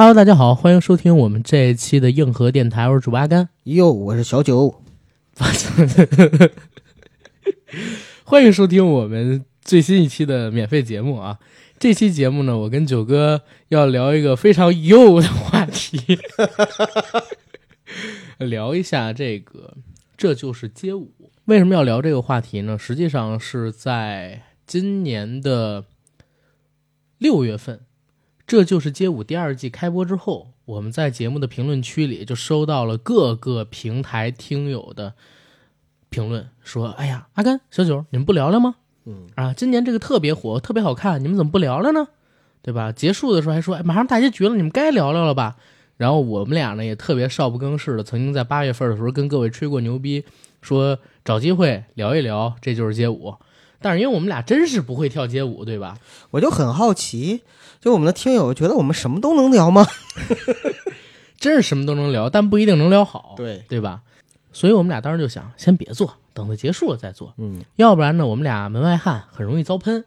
Hello，大家好，欢迎收听我们这一期的硬核电台，我是主播阿甘。哟，我是小九，欢迎收听我们最新一期的免费节目啊！这期节目呢，我跟九哥要聊一个非常幼的话题，聊一下这个这就是街舞。为什么要聊这个话题呢？实际上是在今年的六月份，《这就是街舞》第二季开播之后，我们在节目的评论区里就收到了各个平台听友的评论，说：“哎呀，阿甘、小九，你们不聊聊吗？嗯啊，今年这个特别火，特别好看，你们怎么不聊聊呢？对吧？结束的时候还说，哎，马上大结局了，你们该聊聊了吧？然后我们俩呢也特别少不更事的，曾经在八月份的时候跟各位吹过牛逼，说找机会聊一聊，这就是街舞。但是因为我们俩真是不会跳街舞，对吧？我就很好奇，就我们的听友觉得我们什么都能聊吗？真是什么都能聊，但不一定能聊好，对，对吧？所以我们俩当时就想，先别做，等它结束了再做，嗯，要不然呢，我们俩门外汉很容易遭喷，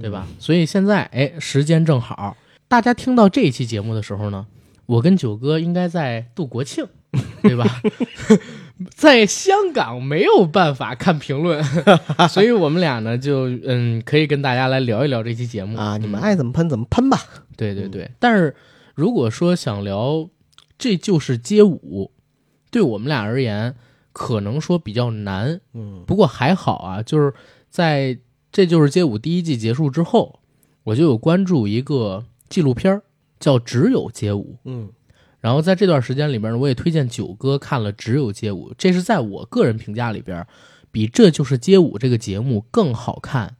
对吧？所以现在，哎，时间正好，大家听到这一期节目的时候呢，我跟九哥应该在度国庆，对吧？在香港没有办法看评论，所以我们俩呢就嗯，可以跟大家来聊一聊这期节目啊，你们嗯爱怎么喷怎么喷吧。对对对，但是如果说想聊这就是街舞，对我们俩而言，可能说比较难。嗯不过还好啊，就是在这就是街舞第一季结束之后，我就有关注一个纪录片儿，叫《只有街舞》。嗯然后在这段时间里边呢，我也推荐九哥看了《只有街舞》，这是在我个人评价里边，比《这就是街舞》这个节目更好看，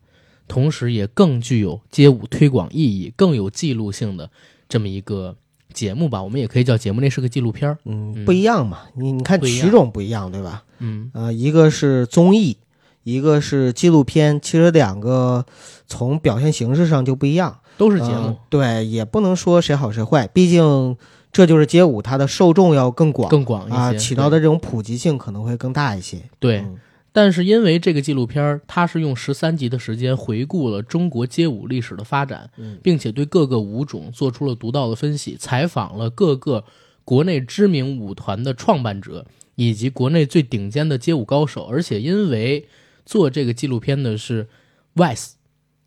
同时也更具有街舞推广意义、更有记录性的这么一个节目吧。我们也可以叫节目，那是个纪录片儿。嗯，嗯不一样嘛，你你看曲种不一样，对吧？嗯，呃，一个是综艺，一个是纪录片，其实两个从表现形式上就不一样。都是节目。呃对，也不能说谁好谁坏，毕竟这就是街舞，它的受众要更广，更广一些，啊，起到的这种普及性可能会更大一些。对。嗯但是因为这个纪录片儿，它是用十三集的时间回顾了中国街舞历史的发展，嗯并且对各个舞种做出了独到的分析，采访了各个国内知名舞团的创办者以及国内最顶尖的街舞高手。而且因为做这个纪录片的是 Vice，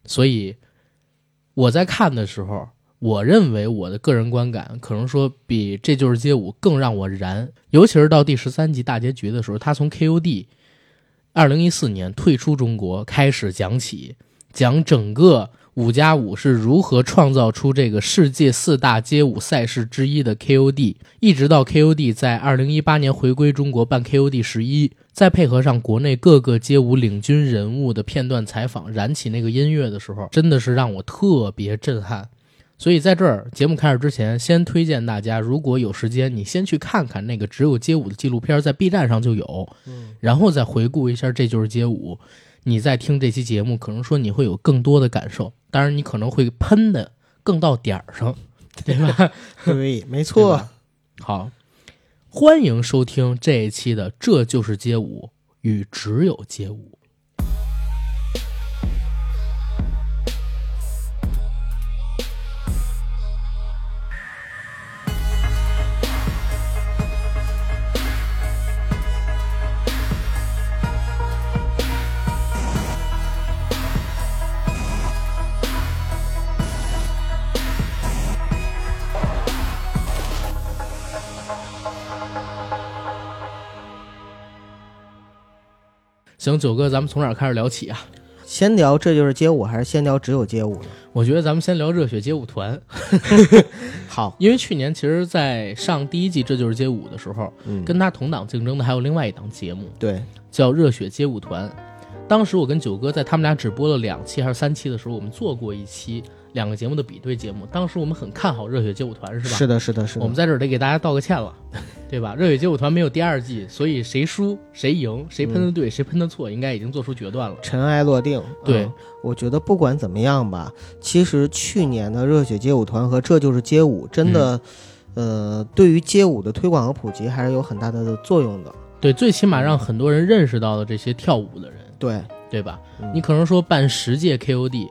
所以我在看的时候，我认为我的个人观感可能说比《这就是街舞》更让我燃，尤其是到第十三集大结局的时候，他从 KOD 二零一四年退出中国开始讲起，讲整个五加五是如何创造出这个世界四大街舞赛事之一的 KOD，一直到 KOD 在二零一八年回归中国办 KOD 十一，再配合上国内各个街舞领军人物的片段采访，燃起那个音乐的时候，真的是让我特别震撼。所以在这儿节目开始之前，先推荐大家，如果有时间，你先去看看那个只有街舞的纪录片，在 B 站上就有，嗯然后再回顾一下这就是街舞。你再听这期节目，可能说你会有更多的感受，当然你可能会喷的更到点儿上，对吧？对，没错。好，欢迎收听这一期的《这就是街舞与只有街舞》。行，九哥，咱们从哪儿开始聊起啊？先聊这就是街舞，还是先聊只有街舞呢？我觉得咱们先聊热血街舞团 好，因为去年其实，在上第一季《这就是街舞》的时候，嗯，跟他同档竞争的还有另外一档节目，对，叫《热血街舞团》。当时我跟九哥在他们俩只播了两期还是三期的时候，我们做过一期两个节目的比对节目。当时我们很看好《热血街舞团》，是吧？是的，是的，是的。我们在这儿得给大家道个歉了，对吧？热血街舞团没有第二季，所以谁输谁赢，谁喷的对，谁喷的错，应该已经做出决断了。尘埃落定。对嗯我觉得不管怎么样吧，其实去年的热血街舞团和这就是街舞，真的，嗯呃，对于街舞的推广和普及还是有很大的作用的。对，最起码让很多人认识到了这些跳舞的人，对，对吧？嗯你可能说办十届 KOD，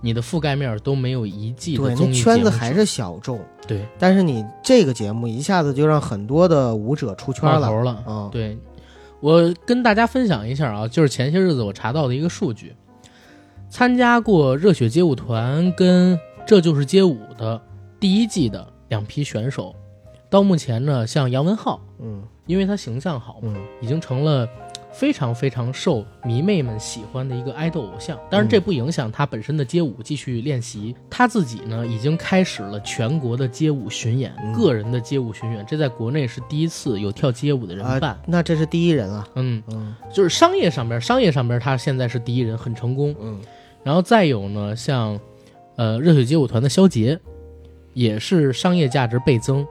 你的覆盖面都没有一季对，的综那艺节目圈子还是小众。对但是你这个节目一下子就让很多的舞者出圈了。头了。嗯，对，我跟大家分享一下啊，就是前些日子我查到的一个数据，参加过热血街舞团跟这就是街舞的第一季的两批选手，到目前呢，像杨文浩，嗯因为他形象好嘛，嗯已经成了非常非常受迷妹们喜欢的一个爱豆偶像。当然，这不影响他本身的街舞继续练习。他自己呢，已经开始了全国的街舞巡演，嗯个人的街舞巡演，这在国内是第一次有跳街舞的人办。啊，那这是第一人了。嗯，嗯就是商业上边，商业上边他现在是第一人，很成功。嗯然后再有呢，像呃热血街舞团的肖杰，也是商业价值倍增，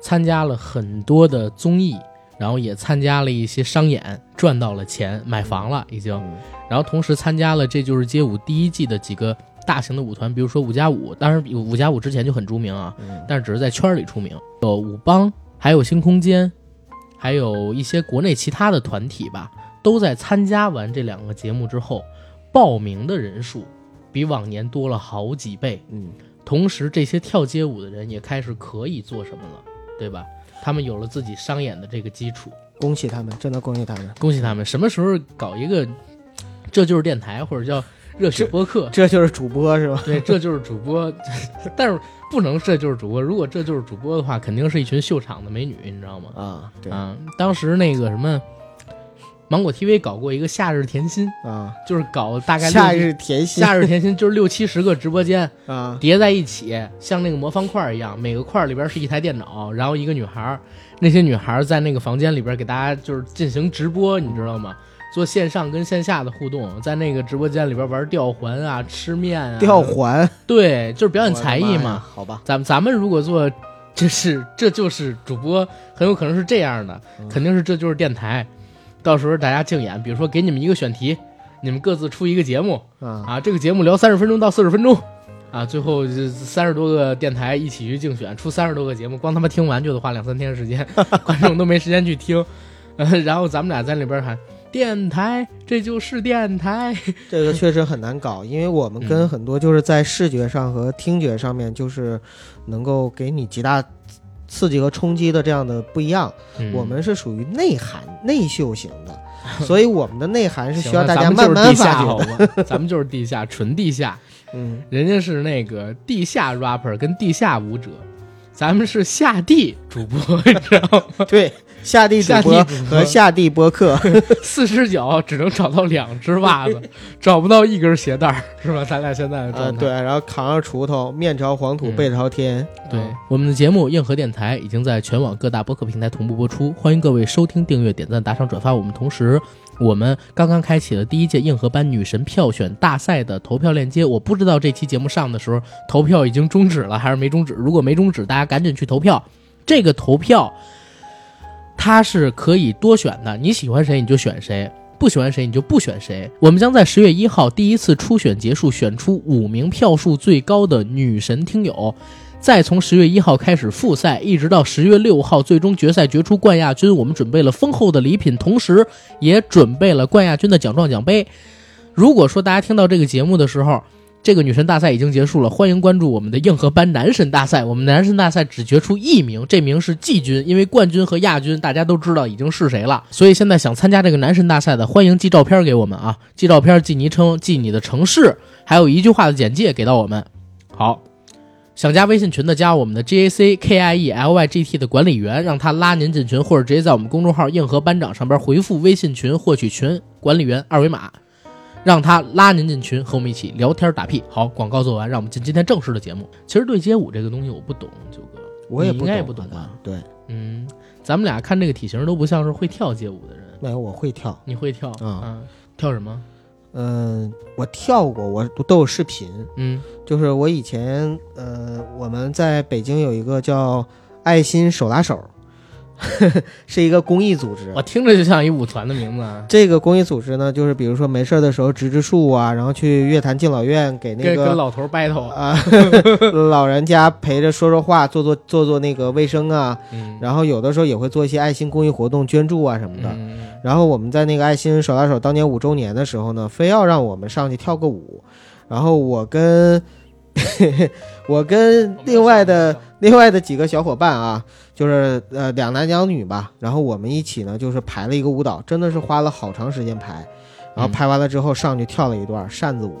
参加了很多的综艺，然后也参加了一些商演，赚到了钱，买房了已经。嗯然后同时参加了《这就是街舞》第一季的几个大型的舞团，比如说五加五，当然五加五之前就很出名啊，嗯但是只是在圈儿里出名。有舞帮，还有新空间，还有一些国内其他的团体吧，都在参加完这两个节目之后，报名的人数比往年多了好几倍。嗯，同时，这些跳街舞的人也开始可以做什么了，对吧？他们有了自己商演的这个基础，恭喜他们，真的恭喜他们。恭喜他们！什么时候搞一个，这就是电台或者叫热血播客？这就是主播是吧？对，这就是主播，但是不能这就是主播。如果这就是主播的话，肯定是一群秀场的美女，你知道吗？啊，对啊，当时那个什么，芒果 TV 搞过一个夏日甜心，啊，就是搞大概夏日甜心夏日甜心，就是六七十个直播间 啊，叠在一起，像那个魔方块一样，每个块里边是一台电脑，然后一个女孩儿，那些女孩儿在那个房间里边给大家就是进行直播，你知道吗？做线上跟线下的互动，在那个直播间里边玩吊环啊、吃面啊，吊环对，就是表演才艺嘛。好吧，咱们咱们如果做，这是这就是主播，很有可能是这样的，嗯肯定是这就是电台。到时候大家竞演，比如说给你们一个选题，你们各自出一个节目啊，啊，这个节目聊三十分钟到四十分钟，啊，最后三十多个电台一起去竞选，出三十多个节目，光他妈听完就得花两三天时间，观众都没时间去听。呃，然后咱们俩在那边喊电台，这就是电台。这个确实很难搞，因为我们跟嗯很多就是在视觉上和听觉上面，就是能够给你极大刺激和冲击的这样的不一样。嗯我们是属于内涵内秀型的，所以我们的内涵是需要大家慢慢发好掘的。吗？咱们就是地下，纯地下。嗯，人家是那个地下 rapper 跟地下舞者，咱们是下地主播，你知道吗？对，下地主下地播和下地播客，四只脚只能找到两只袜子，找不到一根鞋带儿，是吧？咱俩现在的状呃，态。对，然后扛着锄头，面朝黄土嗯背朝天，对嗯，我们的节目《硬核电台》已经在全网各大播客平台同步播出，欢迎各位收听、订阅、点赞、打赏、转发我们。同时，我们刚刚开启了第一届硬核班女神票选大赛的投票链接，我不知道这期节目上的时候投票已经终止了还是没终止。如果没终止，大家赶紧去投票。这个投票它是可以多选的，你喜欢谁你就选谁。不喜欢谁你就不选谁。我们将在十月一号第一次初选结束，选出五名票数最高的女神听友，再从十月一号开始复赛，一直到十月六号最终决赛决出冠亚军。我们准备了丰厚的礼品，同时也准备了冠亚军的奖状奖杯。如果说大家听到这个节目的时候，这个女神大赛已经结束了，欢迎关注我们的硬核班男神大赛。我们男神大赛只决出一名，这名是季军，因为冠军和亚军大家都知道已经是谁了。所以现在想参加这个男神大赛的，欢迎寄照片给我们啊，寄照片、寄昵称、寄你的城市，还有一句话的简介给到我们。好，想加微信群的，加我们的 G A C K I E L Y G T 的管理员，让他拉您进群，或者直接在我们公众号“硬核班长”上边回复微信群，获取群管理员二维码。让他拉您进群，和我们一起聊天打屁。好，广告做完，让我们进今天正式的节目。其实对街舞这个东西我不懂，九哥，我也不应该不懂吧？对，嗯，咱们俩看这个体型都不像是会跳街舞的人。没有，我会跳。你会跳啊嗯跳什么？嗯，我跳过，我都有视频。嗯就是我以前，呃，我们在北京有一个叫爱心手拉手，是一个公益组织我。听着就像一舞团的名字啊。这个公益组织呢，就是比如说没事的时候植植树啊，然后去乐坛敬老院给那个跟跟老头 battle，啊 老人家陪着说说话，做做做做那个卫生啊，嗯，然后有的时候也会做一些爱心公益活动，捐助啊什么的。嗯然后我们在那个爱心手拉手当年五周年的时候呢，非要让我们上去跳个舞，然后我跟 我跟另外的另外的几个小伙伴啊，就是呃两男两女吧，然后我们一起呢就是排了一个舞蹈，真的是花了好长时间排，然后嗯排完了之后上去跳了一段扇子舞。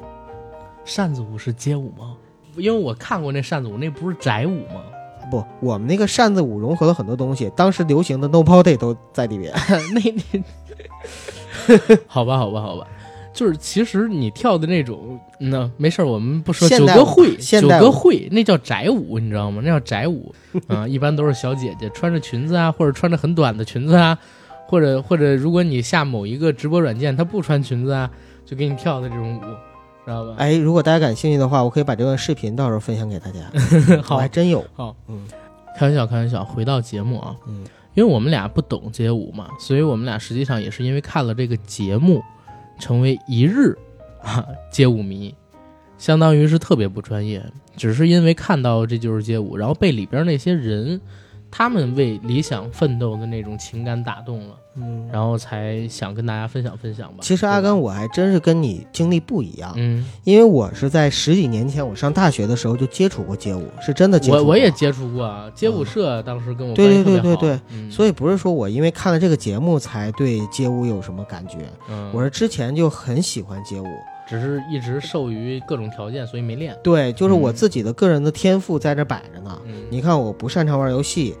扇子舞是街舞吗？因为我看过那扇子舞，那不是宅舞吗？不，我们那个扇子舞融合了很多东西，当时流行的 No Body 都在里面。那 那，好吧，好吧，好吧，就是其实你跳的那种，那没事儿，我们不说九现代舞个会，九现代舞个会，那叫宅舞，你知道吗？那叫宅舞 啊，一般都是小姐姐穿着裙子啊，或者穿着很短的裙子啊，或者或者如果你下某一个直播软件，它不穿裙子啊，就给你跳的这种舞，知道吧？哎，如果大家感兴趣的话，我可以把这段视频到时候分享给大家。我好还真有。好，嗯开玩笑，开玩笑。回到节目啊，嗯因为我们俩不懂街舞嘛，所以我们俩实际上也是因为看了这个节目，成为一日啊街舞迷，相当于是特别不专业，只是因为看到这就是街舞，然后被里边那些人他们为理想奋斗的那种情感打动了，嗯。然后才想跟大家分享分享吧。其实阿，甘，我还真是跟你经历不一样，嗯，因为我是在十几年前，我上大学的时候就接触过街舞，是真的接触过。我我也接触过啊，街舞社当时跟我对对对对对嗯，所以不是说我因为看了这个节目才对街舞有什么感觉，嗯我是之前就很喜欢街舞。只是一直受于各种条件，所以没练。对，就是我嗯自己的个人的天赋在这摆着呢。嗯，你看，我不擅长玩游戏，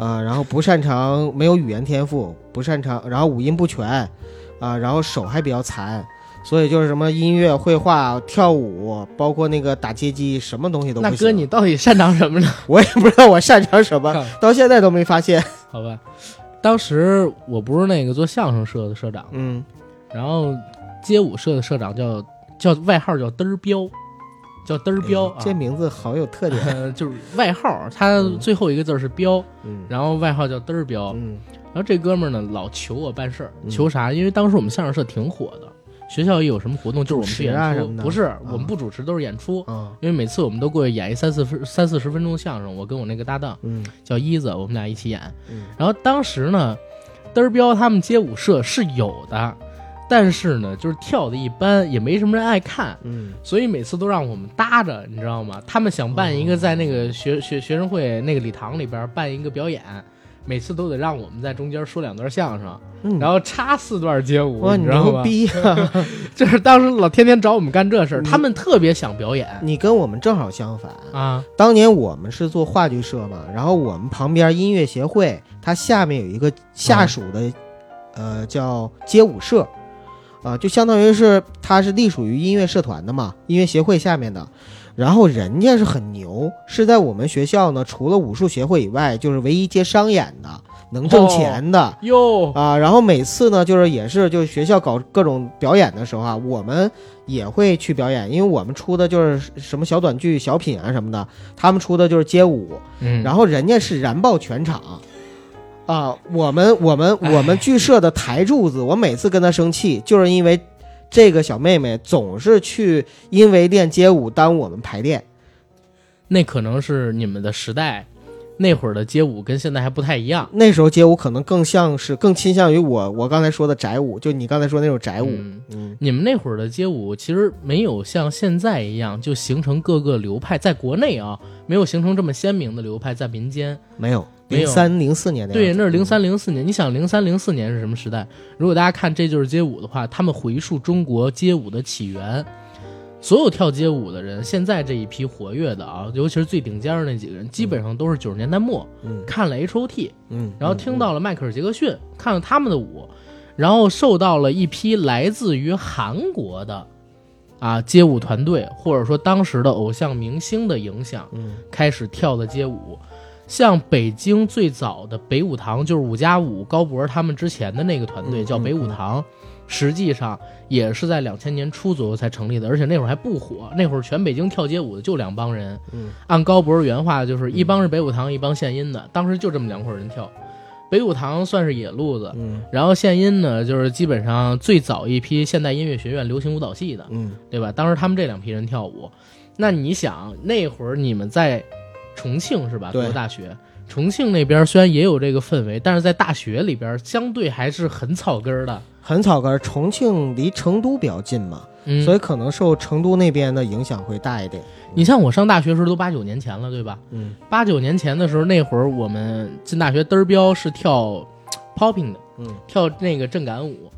啊、然后不擅长没有语言天赋，不擅长，然后五音不全，啊、然后手还比较残，所以就是什么音乐、绘画、跳舞，包括那个打街机，什么东西都不行。那哥，你到底擅长什么呢？我也不知道我擅长什么，到现在都没发现。好吧，当时我不是那个做相声社的社长，嗯然后街舞社的社长叫叫外号叫嘚儿彪，叫嘚儿彪、这名字好有特点。呃 就是外号，他嗯最后一个字是彪，嗯然后外号叫嘚儿彪。嗯然后这哥们儿呢老求我办事儿，嗯求啥？因为当时我们相声社挺火的，学校一有什么活动就是我们去演出，不是我们不主持都是演出。啊因为每次我们都过去演一三四分三四十分钟相声，我跟我那个搭档嗯叫一子，我们俩一起演。嗯然后当时呢，嘚儿彪他们街舞社是有的，但是呢，就是跳的一般，也没什么人爱看，嗯所以每次都让我们搭着，你知道吗？他们想办一个在那个学学学生会那个礼堂里边办一个表演。每次都得让我们在中间说两段相声，嗯，然后插四段街舞，哇，你知道吗？牛逼啊！就是当时老天天找我们干这事儿，他们特别想表演你跟我们正好相反。啊。当年我们是做话剧社嘛，然后我们旁边音乐协会，它下面有一个下属的，呃，叫街舞社，啊、就相当于是他是隶属于音乐社团的嘛，音乐协会下面的。然后人家是很牛，是在我们学校呢，除了武术协会以外，就是唯一接商演的，能挣钱的。哟，啊，然后每次呢，就是也是就是学校搞各种表演的时候啊，我们也会去表演，因为我们出的就是什么小短剧、小品啊什么的，他们出的就是街舞，嗯，然后人家是燃爆全场。啊，我们我们我们剧社的台柱子，我每次跟他生气，就是因为这个小妹妹总是去因为练街舞耽误我们排练。那可能是你们的时代，那会儿的街舞跟现在还不太一样。那时候街舞可能更像是更倾向于我我刚才说的宅舞，就你刚才说那种宅舞。嗯嗯你们那会儿的街舞其实没有像现在一样就形成各个流派，在国内啊没有形成这么鲜明的流派，在民间。没有，没有零三零四年的样对，那是零三零四年。你想零三零四年是什么时代？如果大家看《这就是街舞》的话，他们回溯中国街舞的起源，所有跳街舞的人，现在这一批活跃的啊，尤其是最顶尖的那几个人，基本上都是九十年代末嗯。看了 H O T，嗯，然后听到了迈克尔·杰克逊，看了他们的舞，然后受到了一批来自于韩国的啊街舞团队，或者说当时的偶像明星的影响，嗯。开始跳的街舞。像北京最早的北舞堂，就是五加五高博他们之前的那个团队嗯叫北舞堂，实际上也是在两千年初左右才成立的，而且那会儿还不火，那会儿全北京跳街舞的就两帮人，嗯按高博原话就是一帮是北舞堂，一帮献音的，当时就这么两伙人跳。北舞堂算是野路子，嗯然后献音呢，就是基本上最早一批现代音乐学院流行舞蹈系的，嗯对吧？当时他们这两批人跳舞，那你想那会儿你们在重庆是吧？大学，重庆那边虽然也有这个氛围，但是在大学里边相对还是很草根儿的。很草根儿。重庆离成都比较近嘛，嗯，所以可能受成都那边的影响会大一点。你像我上大学时候都八九年前了，对吧？嗯八九年前的时候，那会儿我们进大学，嘚儿彪是跳 popping 的，嗯跳那个震感舞，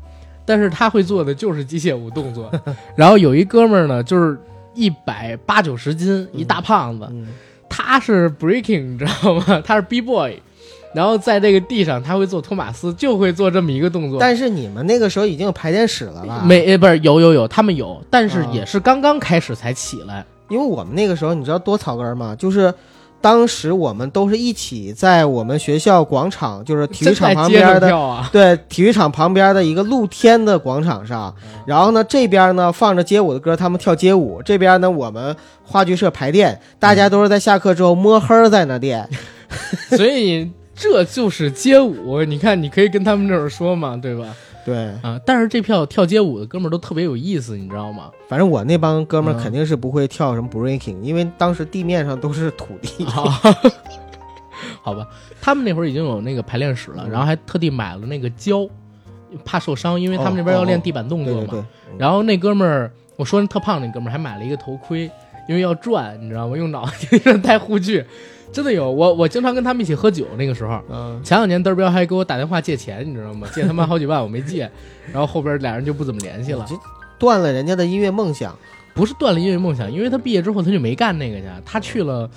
但是他会做的就是机械舞动作。然后有一哥们儿呢，就是一百八九十斤，一大胖子，嗯他是 breaking，你 知道吗？他是 b boy，然后在这个地上他会做托马斯，就会做这么一个动作。但是你们那个时候已经有排练室了吧？没，呃不是有有有，他们有，但是啊也是刚刚开始才起来。因为我们那个时候你知道多草根吗？就是当时我们都是一起在我们学校广场，就是体育场旁边的。对，体育场旁边的一个露天的广场上，然后呢，这边呢放着街舞的歌，他们跳街舞；这边呢，我们话剧社排练，大家都是在下课之后摸黑在那练。所以这就是街舞。你看，你可以跟他们这儿说嘛，对吧？对，啊，但是这票跳街舞的哥们儿都特别有意思，你知道吗？反正我那帮哥们儿嗯肯定是不会跳什么 breaking，、因为当时地面上都是土地。啊，好吧，他们那会儿已经有那个排练室了，嗯然后还特地买了那个胶，怕受伤，因为他们那边要练地板动作嘛。对对对，然后那哥们儿，我说那特胖那哥们儿还买了一个头盔，因为要转，你知道吗？用脑袋 戴护具，真的有。我我经常跟他们一起喝酒，那个时候。嗯，前两年嘚儿彪还给我打电话借钱，你知道吗？借他妈好几万，我没借，然后后边俩人就不怎么联系了。这断了人家的音乐梦想。不是断了音乐梦想，因为他毕业之后他就没干那个去，他去了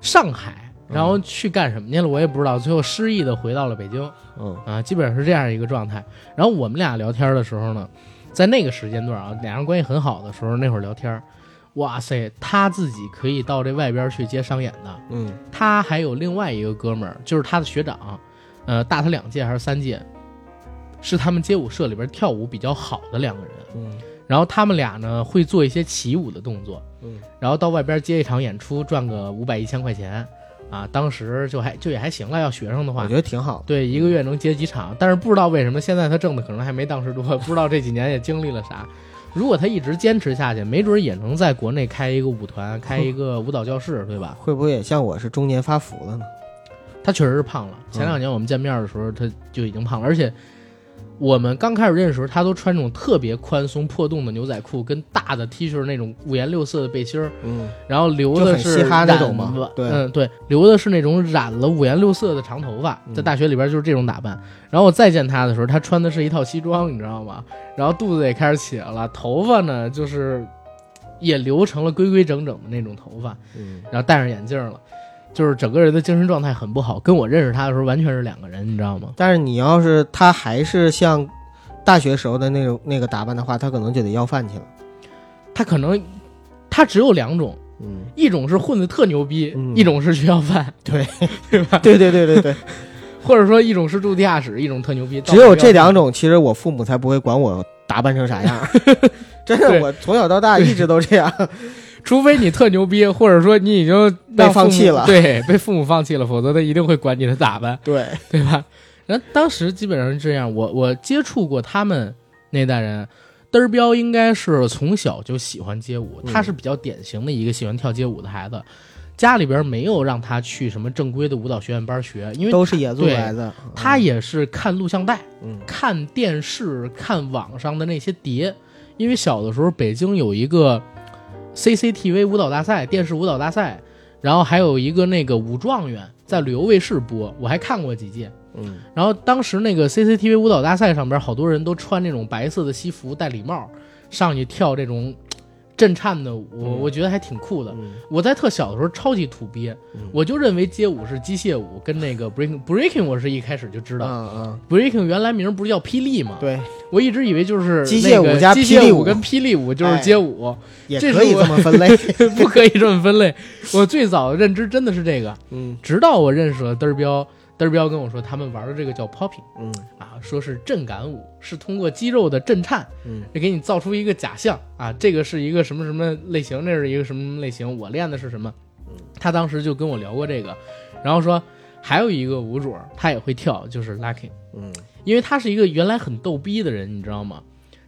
上海，然后去干什么去了，我也不知道。最后失意的回到了北京嗯啊，基本上是这样一个状态。然后我们俩聊天的时候呢，在那个时间段啊，俩人关系很好的时候，那会儿聊天，哇塞，他自己可以到这外边去接商演的，嗯他还有另外一个哥们儿，就是他的学长，呃，大他两届还是三届，是他们街舞社里边跳舞比较好的两个人。嗯然后他们俩呢会做一些起舞的动作，嗯，然后到外边接一场演出赚个五百一千块钱，啊，当时就还就也还行了，要学生的话我觉，得挺好。对，一个月能接几场，但是不知道为什么现在他挣的可能还没当时多，不知道这几年也经历了啥。如果他一直坚持下去，没准也能在国内开一个舞团，开一个舞蹈教室，对吧？会不会也像我是中年发福了呢？他确实是胖了。前两年我们见面的时候，他就已经胖了，而且我们刚开始认识的时候，他都穿那种特别宽松破洞的牛仔裤，跟大的 T 恤那种五颜六色的背心儿，嗯，然后留的是很嘻哈那种嘛染了对嗯对，留的是那种染了五颜六色的长头发，嗯在大学里边就是这种打扮。然后我再见他的时候，他穿的是一套西装，你知道吗？然后肚子也开始起来了，头发呢就是也留成了规规整整的那种头发，嗯然后戴上眼镜了。就是整个人的精神状态很不好，跟我认识他的时候完全是两个人，你知道吗？但是你要是他还是像大学时候的那种那个打扮的话，他可能就得要饭去了。他可能他只有两种，嗯，一种是混的特牛逼，嗯一种是去要饭，对对吧？对对对对对，或者说一种是住地下室，一种特牛逼。只有这两种。其实我父母才不会管我打扮成啥样。真的，我从小到大一直都这样。除非你特牛逼，或者说你已经被放弃了对，被父母放弃了，否则他一定会管你的打扮，对，对吧？然后当时基本上是这样，我我接触过他们那代人，嘚儿彪应该是从小就喜欢街舞，嗯他是比较典型的一个喜欢跳街舞的孩子，家里边没有让他去什么正规的舞蹈学院班学，因为都是野族对来的。他也是看录像带。嗯看电视、看网上的那些碟，因为小的时候北京有一个 CCTV 舞蹈大赛，电视舞蹈大赛，然后还有一个那个舞状元在旅游卫视播，我还看过几届。嗯然后当时那个 CCTV 舞蹈大赛上边，好多人都穿那种白色的西服，戴礼帽，上去跳这种震颤的舞，嗯我觉得还挺酷的。嗯我在特小的时候超级土鳖，嗯我就认为街舞是机械舞，跟那个 breaking breaking 我是一开始就知道。嗯嗯，breaking 原来名不是叫霹雳吗？对，我一直以为就是机械舞加霹雳舞跟霹雳舞就是街舞，也可以这么分类。不可以这么分类。我最早的认知真的是这个，嗯直到我认识了嘚儿彪，嘚儿彪跟我说他们玩的这个叫 popping 嗯啊，说是震感舞，是通过肌肉的震颤，嗯给你造出一个假象啊，这个是一个什么什么类型，那是一个什么类型，我练的是什么？他当时就跟我聊过这个，然后说还有一个舞种他也会跳，就是 locking。嗯因为他是一个原来很逗逼的人，你知道吗？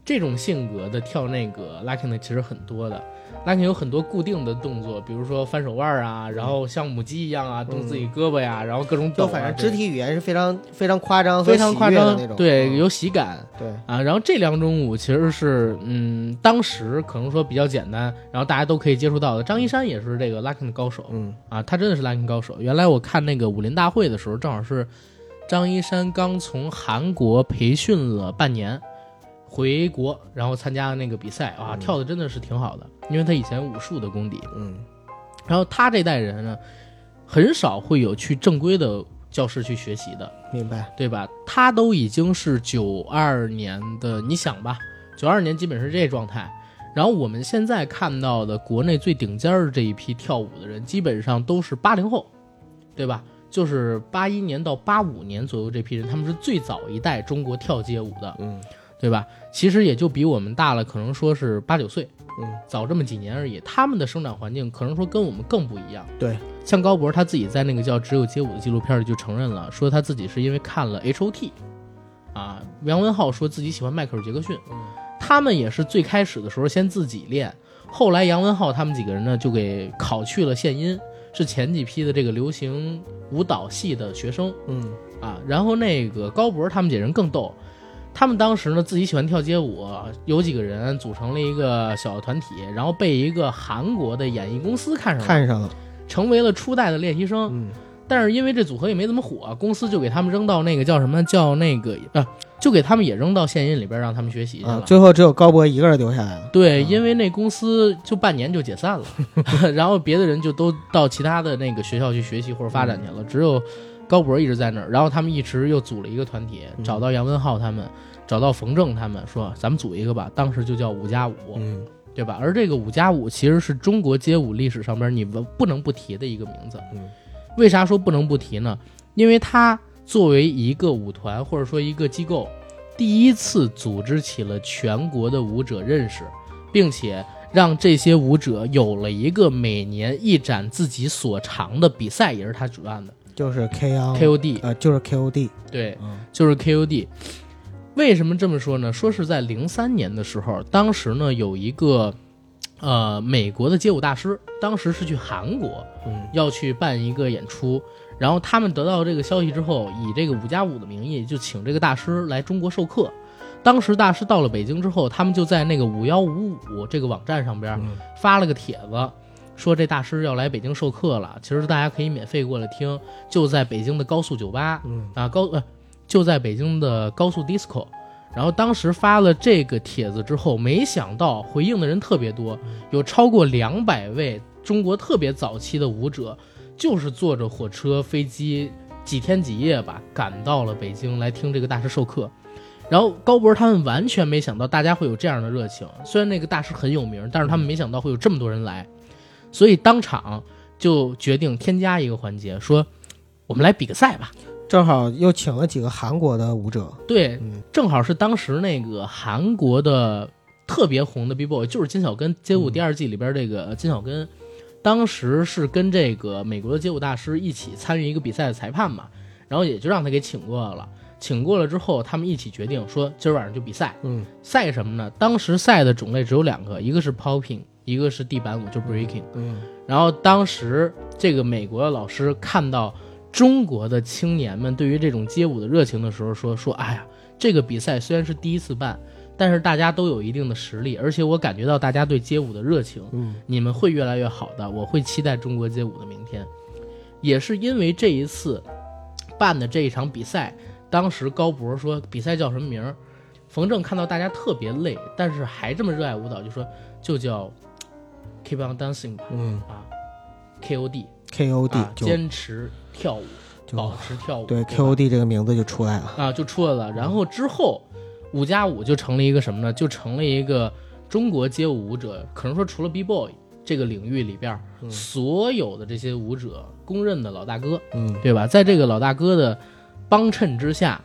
这种性格的跳那个 locking 的其实很多的，locking 有很多固定的动作，比如说翻手腕啊，然后像母鸡一样啊动自己胳膊呀，然后各种抖、啊，反正肢体语言是非常非常夸张、非常夸张的那种，对，嗯。有喜感。对，啊。然后这两种舞其实是嗯，当时可能说比较简单，然后大家都可以接触到的。张一山也是这个 locking 的高手，嗯。啊，他真的是 locking 高手。原来我看那个武林大会的时候，正好是张一山刚从韩国培训了半年，回国，然后参加了那个比赛，哇，嗯跳的真的是挺好的，因为他以前武术的功底。嗯然后他这代人呢，很少会有去正规的教室去学习的，明白，对吧？他都已经是九二年的，你想吧，九二年基本是这状态。然后我们现在看到的国内最顶尖儿的这一批跳舞的人，基本上都是八零后，对吧？就是八一年到八五年左右这批人，他们是最早一代中国跳街舞的，嗯对吧？其实也就比我们大了，可能说是八九岁，嗯，早这么几年而已。他们的生长环境可能说跟我们更不一样。对，像高博他自己在那个叫《只有街舞》的纪录片里就承认了，说他自己是因为看了 H.O.T. 啊，杨文浩说自己喜欢迈克尔·杰克逊，嗯他们也是最开始的时候先自己练，后来杨文浩他们几个人呢就给考去了现音，是前几批的这个流行舞蹈系的学生嗯啊。然后那个高博他们几人更逗，他们当时呢自己喜欢跳街舞，有几个人组成了一个小团体，然后被一个韩国的演艺公司看上了，看上了，成为了初代的练习生。嗯。但是因为这组合也没怎么火，公司就给他们扔到那个叫什么叫那个啊，就给他们也扔到献音里边让他们学习去了。啊，最后只有高博一个人留下来了，对，嗯因为那公司就半年就解散了，然后别的人就都到其他的那个学校去学习或者发展去了，只有高博一直在那儿。然后他们一直又组了一个团体，嗯找到杨文浩他们，找到冯正他们，说咱们组一个吧。当时就叫五加五，嗯对吧？而这个五加五其实是中国街舞历史上边你不不能不提的一个名字。嗯为啥说不能不提呢？因为他作为一个舞团或者说一个机构，第一次组织起了全国的舞者认识，并且让这些舞者有了一个每年一展自己所长的比赛，也是他主办的就是 K O KOD。呃，就是 KOD，对，嗯就是 KOD。为什么这么说呢？说是在零三年的时候，当时呢有一个呃美国的街舞大师，当时是去韩国，嗯要去办一个演出，然后他们得到这个消息之后，以这个五加五的名义就请这个大师来中国授课。当时大师到了北京之后，他们就在那个五幺五五这个网站上边嗯发了个帖子，说这大师要来北京授课了，其实大家可以免费过来听，就在北京的高速酒吧嗯啊高呃就在北京的高速 disco。然后当时发了这个帖子之后，没想到回应的人特别多，有超过两百位中国特别早期的舞者，就是坐着火车、飞机几天几夜吧，赶到了北京来听这个大师授课。然后高博他们完全没想到大家会有这样的热情，虽然那个大师很有名，但是他们没想到会有这么多人来，所以当场就决定添加一个环节，说我们来比个赛吧。正好又请了几个韩国的舞者，对，嗯正好是当时那个韩国的特别红的 B-boy，就是金小根街舞第二季里边这个金小根，当时是跟这个美国的街舞大师一起参与一个比赛的裁判嘛，然后也就让他给请过来了。请过了之后，他们一起决定说今儿晚上就比赛。嗯赛什么呢？当时赛的种类只有两个，一个是 popping，一个是地板舞，就 breaking。嗯然后当时这个美国的老师看到中国的青年们对于这种街舞的热情的时候说，说哎呀，这个比赛虽然是第一次办，但是大家都有一定的实力，而且我感觉到大家对街舞的热情，嗯你们会越来越好的，我会期待中国街舞的明天。也是因为这一次办的这一场比赛，当时高博说比赛叫什么名儿，冯正看到大家特别累，但是还这么热爱舞蹈，就说就叫 Keep on Dancing 吧，嗯啊，KOD，KOD 啊，就坚持跳舞，保持跳舞，对吧 KOD 这个名字就出来了，啊，就出来了。然后之后，五加五就成了一个什么呢？就成了一个中国街舞舞者，可能说除了 B boy 这个领域里边，嗯所有的这些舞者公认的老大哥，嗯对吧？在这个老大哥的帮衬之下，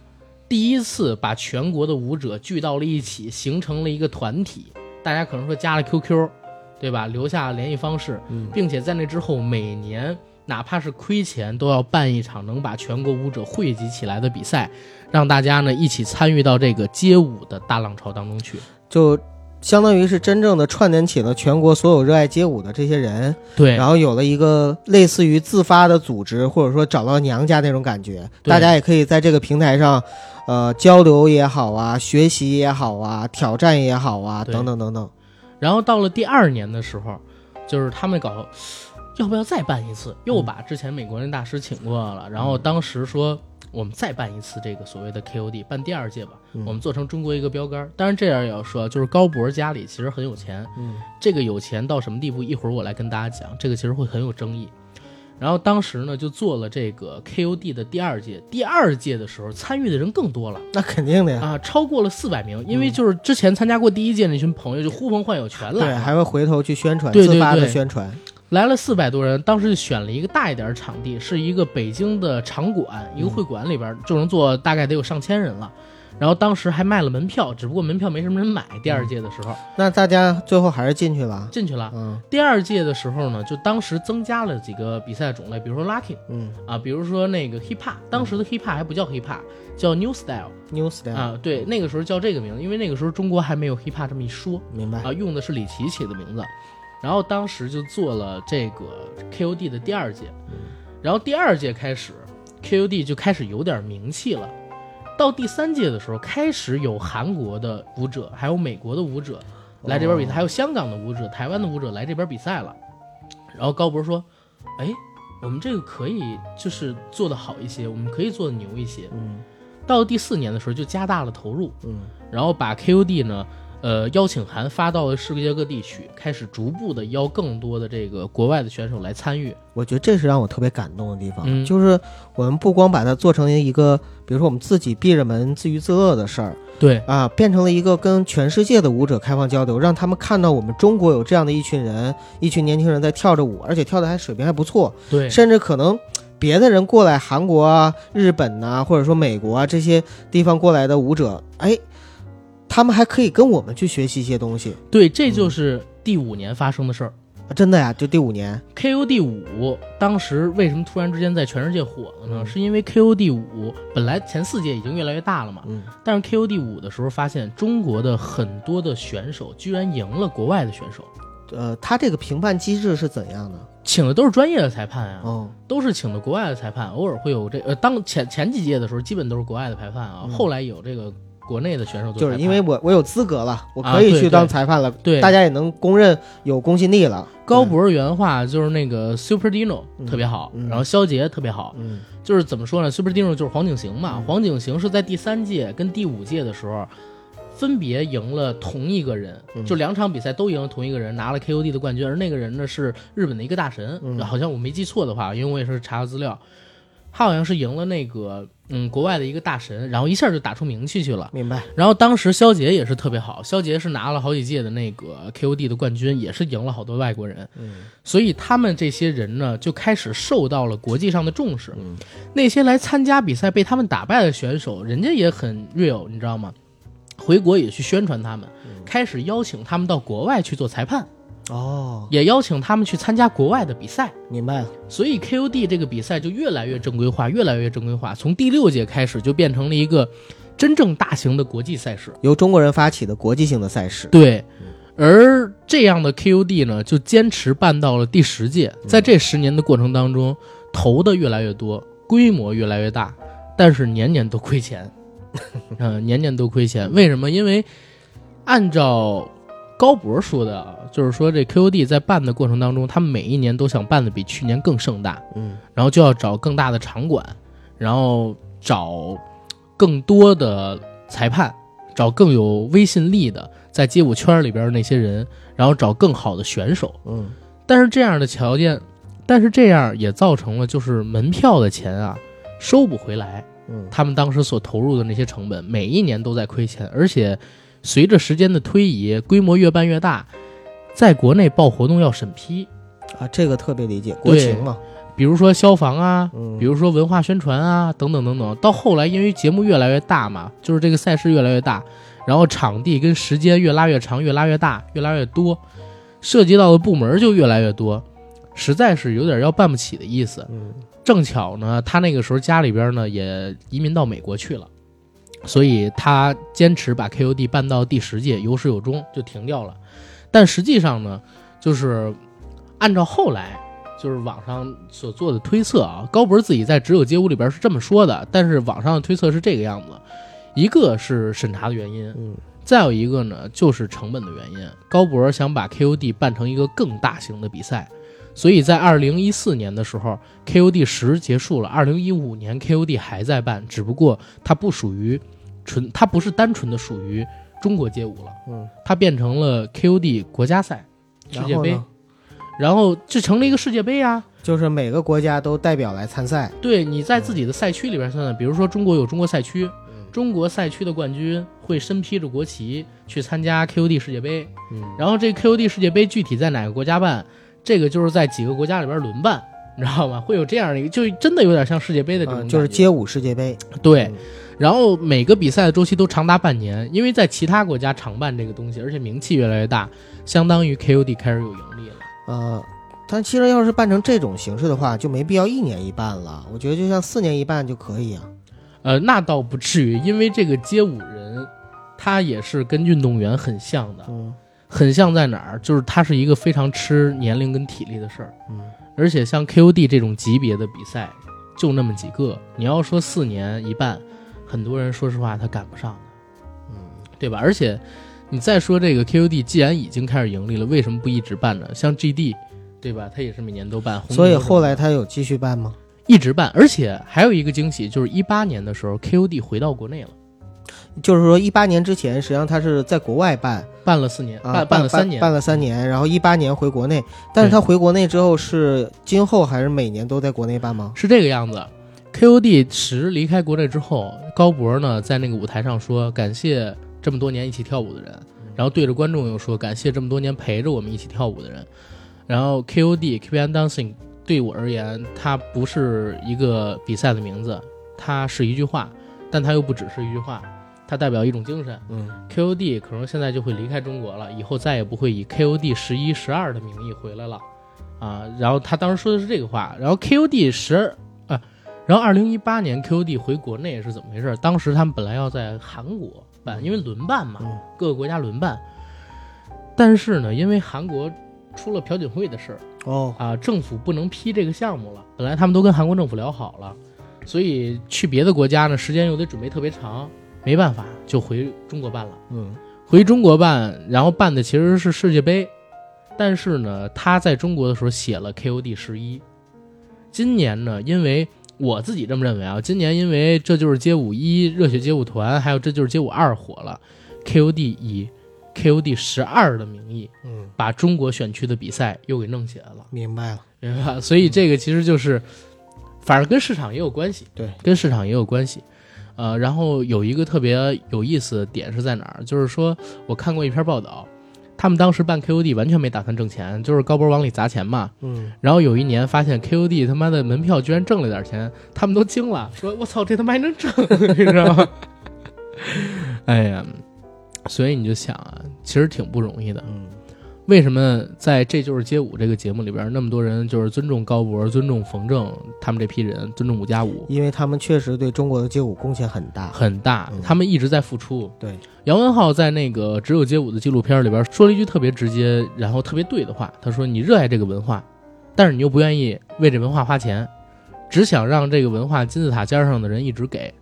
第一次把全国的舞者聚到了一起，形成了一个团体。大家可能说加了 QQ，对吧？留下联系方式，嗯并且在那之后每年哪怕是亏钱，都要办一场能把全国舞者汇集起来的比赛，让大家呢一起参与到这个街舞的大浪潮当中去。就相当于是真正的串联起了全国所有热爱街舞的这些人，对，然后有了一个类似于自发的组织，或者说找到娘家那种感觉。对大家也可以在这个平台上，呃，交流也好啊，学习也好啊，挑战也好啊，等等等等。然后到了第二年的时候，就是他们搞，要不要再办一次？又把之前美国那大师请过来了。然后当时说，我们再办一次这个所谓的 KOD，办第二届吧，嗯我们做成中国一个标杆。当然这样也要说，就是高博家里其实很有钱，嗯这个有钱到什么地步？一会儿我来跟大家讲，这个其实会很有争议。然后当时呢，就做了这个 KOD 的第二届。第二届的时候，参与的人更多了那肯定的呀。啊，超过了四百名。因为就是之前参加过第一届那群朋友，就呼朋唤友全来对，还会回头去宣传，对对自发的对宣传。来了四百多人。当时就选了一个大一点的场地，是一个北京的场馆，一个会馆里边就能坐大概得有上千人了。然后当时还卖了门票，只不过门票没什么人买。第二届的时候那大家最后还是进去了。进去了。嗯第二届的时候呢，就当时增加了几个比赛种类，比如说嗯啊，比如说那个 hip hop，当时的 hip hop 还不叫 hip hop，叫 new style，New Style，、啊，对，那个时候叫这个名字，因为那个时候中国还没有 hip hop 这么一说明白。啊，用的是李琦起的名字。然后当时就做了这个 KOD 的第二届，然后第二届开始，KOD 就开始有点名气了。到第三届的时候，开始有韩国的舞者，还有美国的舞者来这边比赛，哦还有香港的舞者、台湾的舞者来这边比赛了。然后高博说：“哎，我们这个可以就是做得好一些，我们可以做得牛一些。嗯”到了第四年的时候，就加大了投入，嗯然后把 KUD 呢，呃，邀请函发到了世界各地去，开始逐步的邀更多的这个国外的选手来参与。我觉得这是让我特别感动的地方，嗯。就是我们不光把它做成一个，比如说我们自己闭着门自娱自乐的事儿对。啊，变成了一个跟全世界的舞者开放交流，让他们看到我们中国有这样的一群人，一群年轻人在跳着舞，而且跳的还水平还不错，对。甚至可能别的人过来，韩国啊、日本呐、或者说美国啊这些地方过来的舞者，哎，他们还可以跟我们去学习一些东西，对，这就是第五年发生的事儿。啊真的呀，就第五年，KOD 五当时为什么突然之间在全世界火了呢？嗯。是因为 KOD 五本来前四届已经越来越大了嘛，嗯。但是 KOD 五的时候发现中国的很多的选手居然赢了国外的选手，呃，他这个评判机制是怎样的？请的都是专业的裁判啊，哦，都是请的国外的裁判，偶尔会有这呃，当前前几届的时候基本都是国外的裁判啊，嗯。后来有这个国内的选手做就是因为我我有资格了，我可以去当裁判了，对大家也能公认有公信力了。高博的原话就是那个 Super Dino 嗯特别好，嗯然后肖杰特别好，嗯就是怎么说呢？Super Dino 就是黄景行嘛，嗯黄景行是在第三届跟第五届的时候。分别赢了同一个人，嗯就两场比赛都赢了同一个人，拿了 KOD 的冠军。而那个人呢是日本的一个大神，嗯好像我没记错的话，因为我也是查了资料，他好像是赢了那个嗯国外的一个大神，然后一下就打出名气去了。明白。然后当时肖杰也是特别好，肖杰是拿了好几届的那个 KOD 的冠军，也是赢了好多外国人，嗯所以他们这些人呢就开始受到了国际上的重视。嗯那些来参加比赛被他们打败的选手，人家也很 real，你知道吗？回国也去宣传他们，开始邀请他们到国外去做裁判，哦，也邀请他们去参加国外的比赛。明白了。所以 KOD 这个比赛就越来越正规化，越来越正规化。从第六届开始就变成了一个真正大型的国际赛事。由中国人发起的国际性的赛事。对，而这样的 KOD 呢，就坚持办到了第十届。在这十年的过程当中，投的越来越多，规模越来越大，但是年年都亏钱。嗯、年年都亏钱。为什么？因为按照高博说的啊，就是说这 QOD 在办的过程当中，他们每一年都想办的比去年更盛大。嗯然后就要找更大的场馆，然后找更多的裁判，找更有威信力的在街舞圈里边那些人，然后找更好的选手。嗯但是这样的条件，但是这样也造成了就是门票的钱啊收不回来，嗯他们当时所投入的那些成本，每一年都在亏钱，而且随着时间的推移，规模越办越大，在国内报活动要审批，啊，这个特别理解，国情嘛。比如说消防啊，嗯，比如说文化宣传啊，等等等等。到后来，因为节目越来越大嘛，就是这个赛事越来越大，然后场地跟时间越拉越长，越拉越大，越拉越多，涉及到的部门就越来越多，实在是有点要办不起的意思。嗯正巧呢，他那个时候家里边呢也移民到美国去了，所以他坚持把 KOD 办到第十届，有始有终就停掉了。但实际上呢，就是按照后来就是网上所做的推测啊，高博自己在《只有街舞》里边是这么说的，但是网上的推测是这个样子：一个是审查的原因，嗯再有一个呢就是成本的原因。高博想把 KOD 办成一个更大型的比赛，所以在二零一四年的时候，KOD 十结束了，二零一五年 KOD 还在办，只不过它不属于纯，它不是单纯的属于中国街舞了，嗯，它变成了 KOD 国家赛、世界杯然后呢，然后这成了一个世界杯啊。就是每个国家都代表来参赛。对，你在自己的赛区里边参赛，比如说中国有中国赛区，中国赛区的冠军会身披着国旗去参加 KOD 世界杯，嗯，然后这 KOD 世界杯具体在哪个国家办，这个就是在几个国家里边轮办，你知道吗？会有这样的一个，就真的有点像世界杯的这种就是街舞世界杯。对嗯，然后每个比赛的周期都长达半年，因为在其他国家常办这个东西，而且名气越来越大，相当于 KOD 开始有盈利了。呃，但其实要是办成这种形式的话，就没必要一年一办了。我觉得就像四年一办就可以啊。呃，那倒不至于，因为这个街舞人，他也是跟运动员很像的，嗯很像在哪儿？就是它是一个非常吃年龄跟体力的事儿，嗯而且像 KOD 这种级别的比赛就那么几个，你要说四年一办，很多人说实话他赶不上的，嗯，对吧？而且你再说这个 KOD 既然已经开始盈利了，为什么不一直办呢？像 GD，对吧？他也是每年都办，所以后来他有继续办吗？一直办，而且还有一个惊喜，就是一八年的时候 KOD 回到国内了。就是说一八年之前，实际上他是在国外办办了四年，啊，办办了三年，办了三年，然后一八年回国内。但是他回国内之后是今后还是每年都在国内办吗？是这个样子。KOD 十离开国内之后，高博呢在那个舞台上说感谢这么多年一起跳舞的人，然后对着观众又说感谢这么多年陪着我们一起跳舞的人。然后 KOD Keep on Dancing 对我而言，它不是一个比赛的名字，它是一句话，但它又不只是一句话，它代表一种精神。嗯 KOD 可能现在就会离开中国了，以后再也不会以 KOD 十一、十二的名义回来了，啊，然后他当时说的是这个话，然后 KOD 十啊，然后二零一八年 KOD 回国内是怎么回事？当时他们本来要在韩国办，因为轮办嘛，嗯各个国家轮办，但是呢，因为韩国出了朴槿惠的事儿哦啊，政府不能批这个项目了，本来他们都跟韩国政府聊好了，所以去别的国家呢，时间又得准备特别长，没办法就回中国办了。嗯回中国办，然后办的其实是世界杯，但是呢，他在中国的时候写了 KOD 十一。今年呢，因为我自己这么认为啊，今年因为这就是街舞一、热血街舞团，还有这就是街舞二火了，KOD 以 KOD 十二的名义，嗯，把中国选区的比赛又给弄起来了，明白了。明白吧？所以这个其实就是，反正跟市场也有关系。对，跟市场也有关系。呃，然后有一个特别有意思的点是在哪儿？就是说我看过一篇报道，他们当时办 KOD 完全没打算挣钱，就是高博往里砸钱嘛。嗯然后有一年发现 KOD 他妈的门票居然挣了点钱，他们都惊了，说我操，这他妈还能挣，你知道吗？哎呀，所以你就想啊，其实挺不容易的。嗯为什么在这就是街舞这个节目里边，那么多人就是尊重高博、尊重冯正他们这批人，尊重五加五？因为他们确实对中国的街舞贡献很大。很大嗯，他们一直在付出。对，杨文浩在那个《只有街舞》的纪录片里边说了一句特别直接，然后特别对的话。他说：“你热爱这个文化，但是你又不愿意为这文化花钱，只想让这个文化金字塔尖上的人一直给。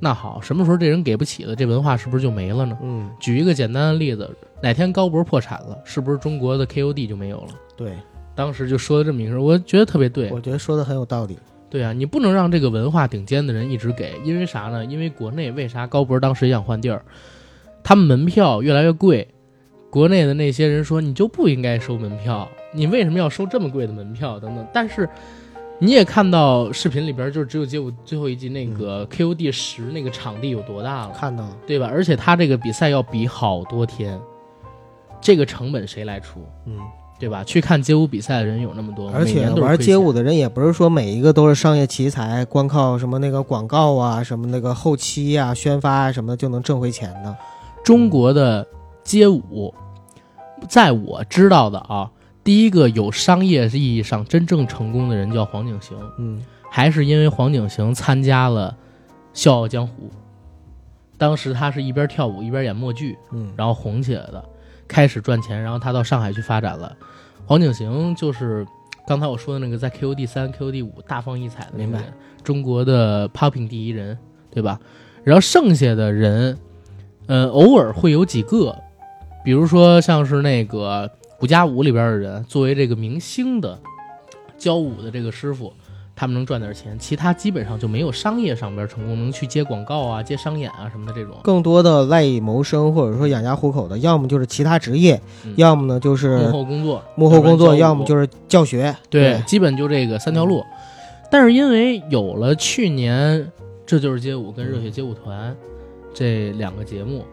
那好，什么时候这人给不起了，这文化是不是就没了呢？嗯，举一个简单的例子，哪天高博破产了，是不是中国的 KOD 就没有了？对，当时就说了这么一个我觉得特别对。我觉得说的很有道理。对啊，你不能让这个文化顶尖的人一直给，因为啥呢？因为国内为啥高博当时也想换地儿？他们门票越来越贵，国内的那些人说你就不应该收门票，你为什么要收这么贵的门票等等？但是你也看到视频里边，就是只有街舞最后一集那个 KOD 十那个场地有多大了，看到了，对吧？而且他这个比赛要比好多天，这个成本谁来出？嗯，对吧？去看街舞比赛的人有那么多，而且玩街舞的人也不是说每一个都是商业奇才，光靠什么那个广告啊、什么那个后期啊、宣发啊什么的就能挣回钱的。中国的街舞，在我知道的啊，第一个有商业意义上真正成功的人叫黄景行，嗯还是因为黄景行参加了《笑傲江湖》，当时他是一边跳舞一边演默剧，嗯，然后红起来的，开始赚钱，然后他到上海去发展了。黄景行就是刚才我说的那个在 QOD 三、QOD 五大放异彩的那个人，中国的 popping 第一人，对吧？然后剩下的人，呃，偶尔会有几个，比如说像是那个五加五里边的人，作为这个明星的教舞的这个师傅。他们能赚点钱，其他基本上就没有商业上边成功，能去接广告啊、接商演啊什么的这种。更多的赖以谋生或者说养家糊口的，要么就是其他职业，嗯要么呢就是幕后工作，幕后工作，要么就是教学。对，基本就这个三条路。但是因为有了去年《这就是街舞》跟《热血街舞团》这两个节目，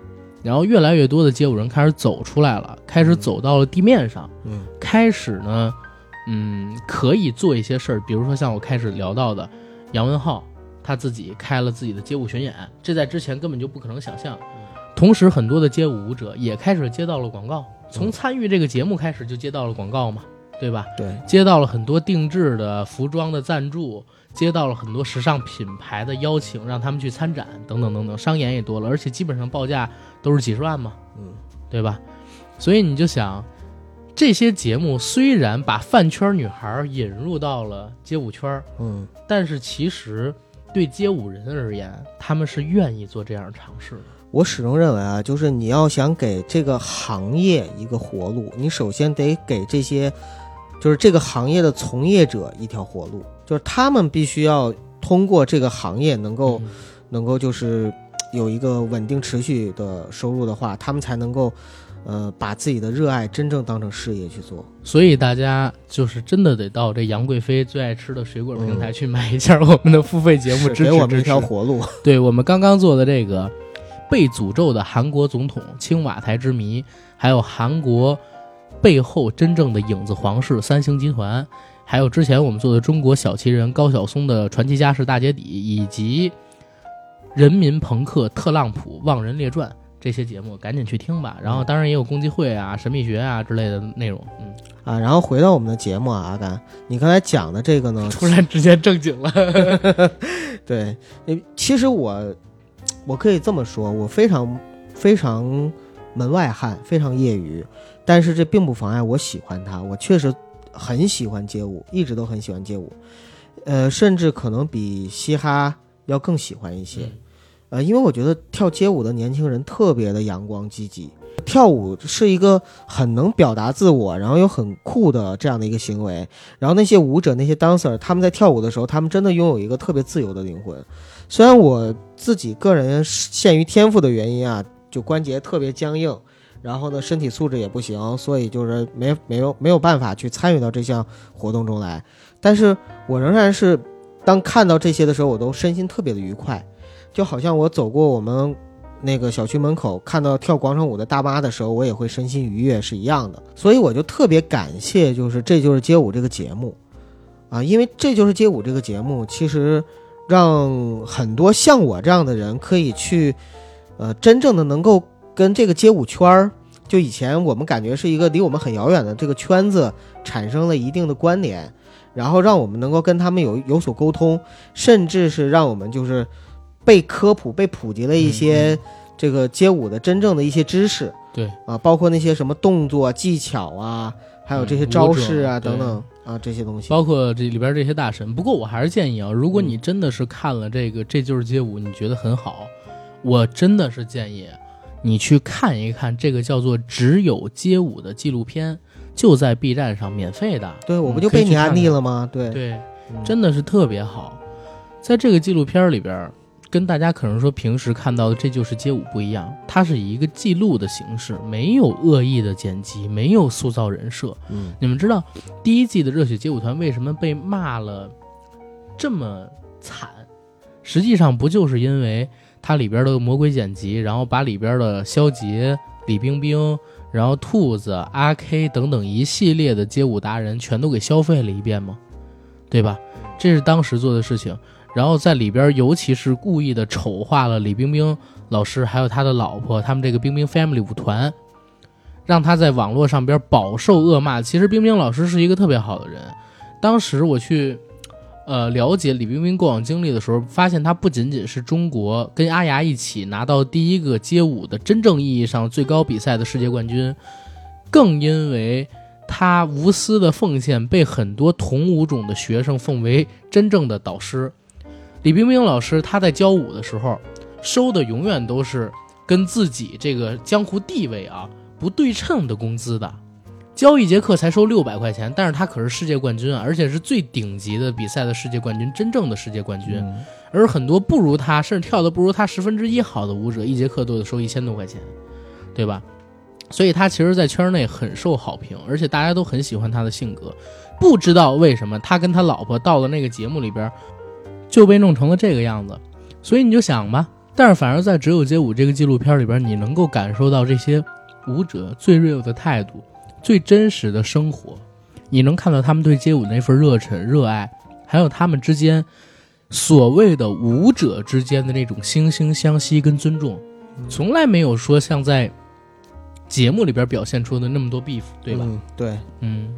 然后越来越多的街舞人开始走出来了，开始走到了地面上，嗯开始呢，嗯，可以做一些事儿，比如说像我开始聊到的杨文浩，他自己开了自己的街舞巡演，这在之前根本就不可能想象。同时，很多的街舞舞者也开始接到了广告，从参与这个节目开始就接到了广告嘛，对吧？对，接到了很多定制的服装的赞助，接到了很多时尚品牌的邀请，让他们去参展，等等等等，商演也多了，而且基本上报价都是几十万嘛，嗯，对吧？所以你就想，这些节目虽然把饭圈女孩引入到了街舞圈，嗯，但是其实对街舞人而言，他们是愿意做这样的尝试的。我始终认为啊，就是你要想给这个行业一个活路，你首先得给这些，就是这个行业的从业者一条活路，就是他们必须要通过这个行业能够、嗯能够就是有一个稳定持续的收入的话，他们才能够，呃，把自己的热爱真正当成事业去做。所以大家就是真的得到这杨贵妃最爱吃的水果平台去买一下我们的付费节目，支持是给我们一条活路。对我们刚刚做的这个被诅咒的韩国总统青瓦台之谜，还有韩国背后真正的影子皇室三星集团，还有之前我们做的中国小奇人高晓松的传奇家世大揭底，以及人民朋克特朗普望人列传。这些节目赶紧去听吧，然后当然也有共济会啊、神秘学啊之类的内容。嗯，啊，然后回到我们的节目啊，阿甘，你刚才讲的这个呢，突然之间正经了。对，呃其实我我可以这么说，我非常非常门外汉，非常业余，但是这并不妨碍我喜欢它。我确实很喜欢街舞，一直都很喜欢街舞，呃，甚至可能比嘻哈要更喜欢一些。呃，因为我觉得跳街舞的年轻人特别的阳光积极，跳舞是一个很能表达自我，然后又很酷的这样的一个行为。然后那些舞者、那些 dancer，他们在跳舞的时候，他们真的拥有一个特别自由的灵魂。虽然我自己个人限于天赋的原因啊，就关节特别僵硬，然后呢身体素质也不行，所以就是没没有没有办法去参与到这项活动中来。但是我仍然是当看到这些的时候，我都身心特别的愉快。就好像我走过我们那个小区门口，看到跳广场舞的大妈的时候，我也会身心愉悦，是一样的。所以我就特别感谢，就是这就是街舞这个节目，啊，因为这就是街舞这个节目，其实让很多像我这样的人可以去，呃，真正的能够跟这个街舞圈儿，就以前我们感觉是一个离我们很遥远的这个圈子，产生了一定的关联，然后让我们能够跟他们有有所沟通，甚至是让我们就是。被科普、被普及了一些这个街舞的真正的一些知识，对啊，包括那些什么动作技巧啊，还有这些招式啊嗯等等啊这些东西。包括这里边这些大神。不过我还是建议啊，如果你真的是看了这个《这就是街舞》，你觉得很好，我真的是建议你去看一看这个叫做《只有街舞》的纪录片，就在 B 站上免费的。对，我不嗯就被你安利了吗？对，对，嗯真的是特别好。在这个纪录片里边，跟大家可能说平时看到的《这就是街舞》不一样，它是以一个记录的形式，没有恶意的剪辑，没有塑造人设。嗯你们知道第一季的热血街舞团为什么被骂了这么惨？实际上不就是因为它里边的魔鬼剪辑，然后把里边的肖杰、李冰冰，然后兔子、阿 K 等等一系列的街舞达人全都给消费了一遍吗？对吧？这是当时做的事情。然后在里边，尤其是故意的丑化了李冰冰老师，还有他的老婆，他们这个冰冰 Family 舞团。让他在网络上边饱受恶骂。其实冰冰老师是一个特别好的人。当时我去，呃，了解李冰冰过往经历的时候，发现他不仅仅是中国跟阿雅一起拿到第一个街舞的真正意义上最高比赛的世界冠军，更因为他无私的奉献，被很多同舞种的学生奉为真正的导师。李冰冰老师他在教舞的时候，收的永远都是跟自己这个江湖地位啊不对称的工资的。教一节课才收六百块钱，但是他可是世界冠军啊，而且是最顶级的比赛的世界冠军，真正的世界冠军。嗯而很多不如他，甚至跳的不如他十分之一好的舞者，一节课都得收一千多块钱，对吧？所以他其实，在圈内很受好评，而且大家都很喜欢他的性格。不知道为什么，他跟他老婆到了那个节目里边，就被弄成了这个样子。所以你就想吧，但是反而在《只有街舞》这个纪录片里边，你能够感受到这些舞者最 real 的态度，最真实的生活。你能看到他们对街舞那份热忱、热爱，还有他们之间所谓的舞者之间的那种惺惺相惜跟尊重，从来没有说像在节目里边表现出的那么多 beef，对吧？嗯对，嗯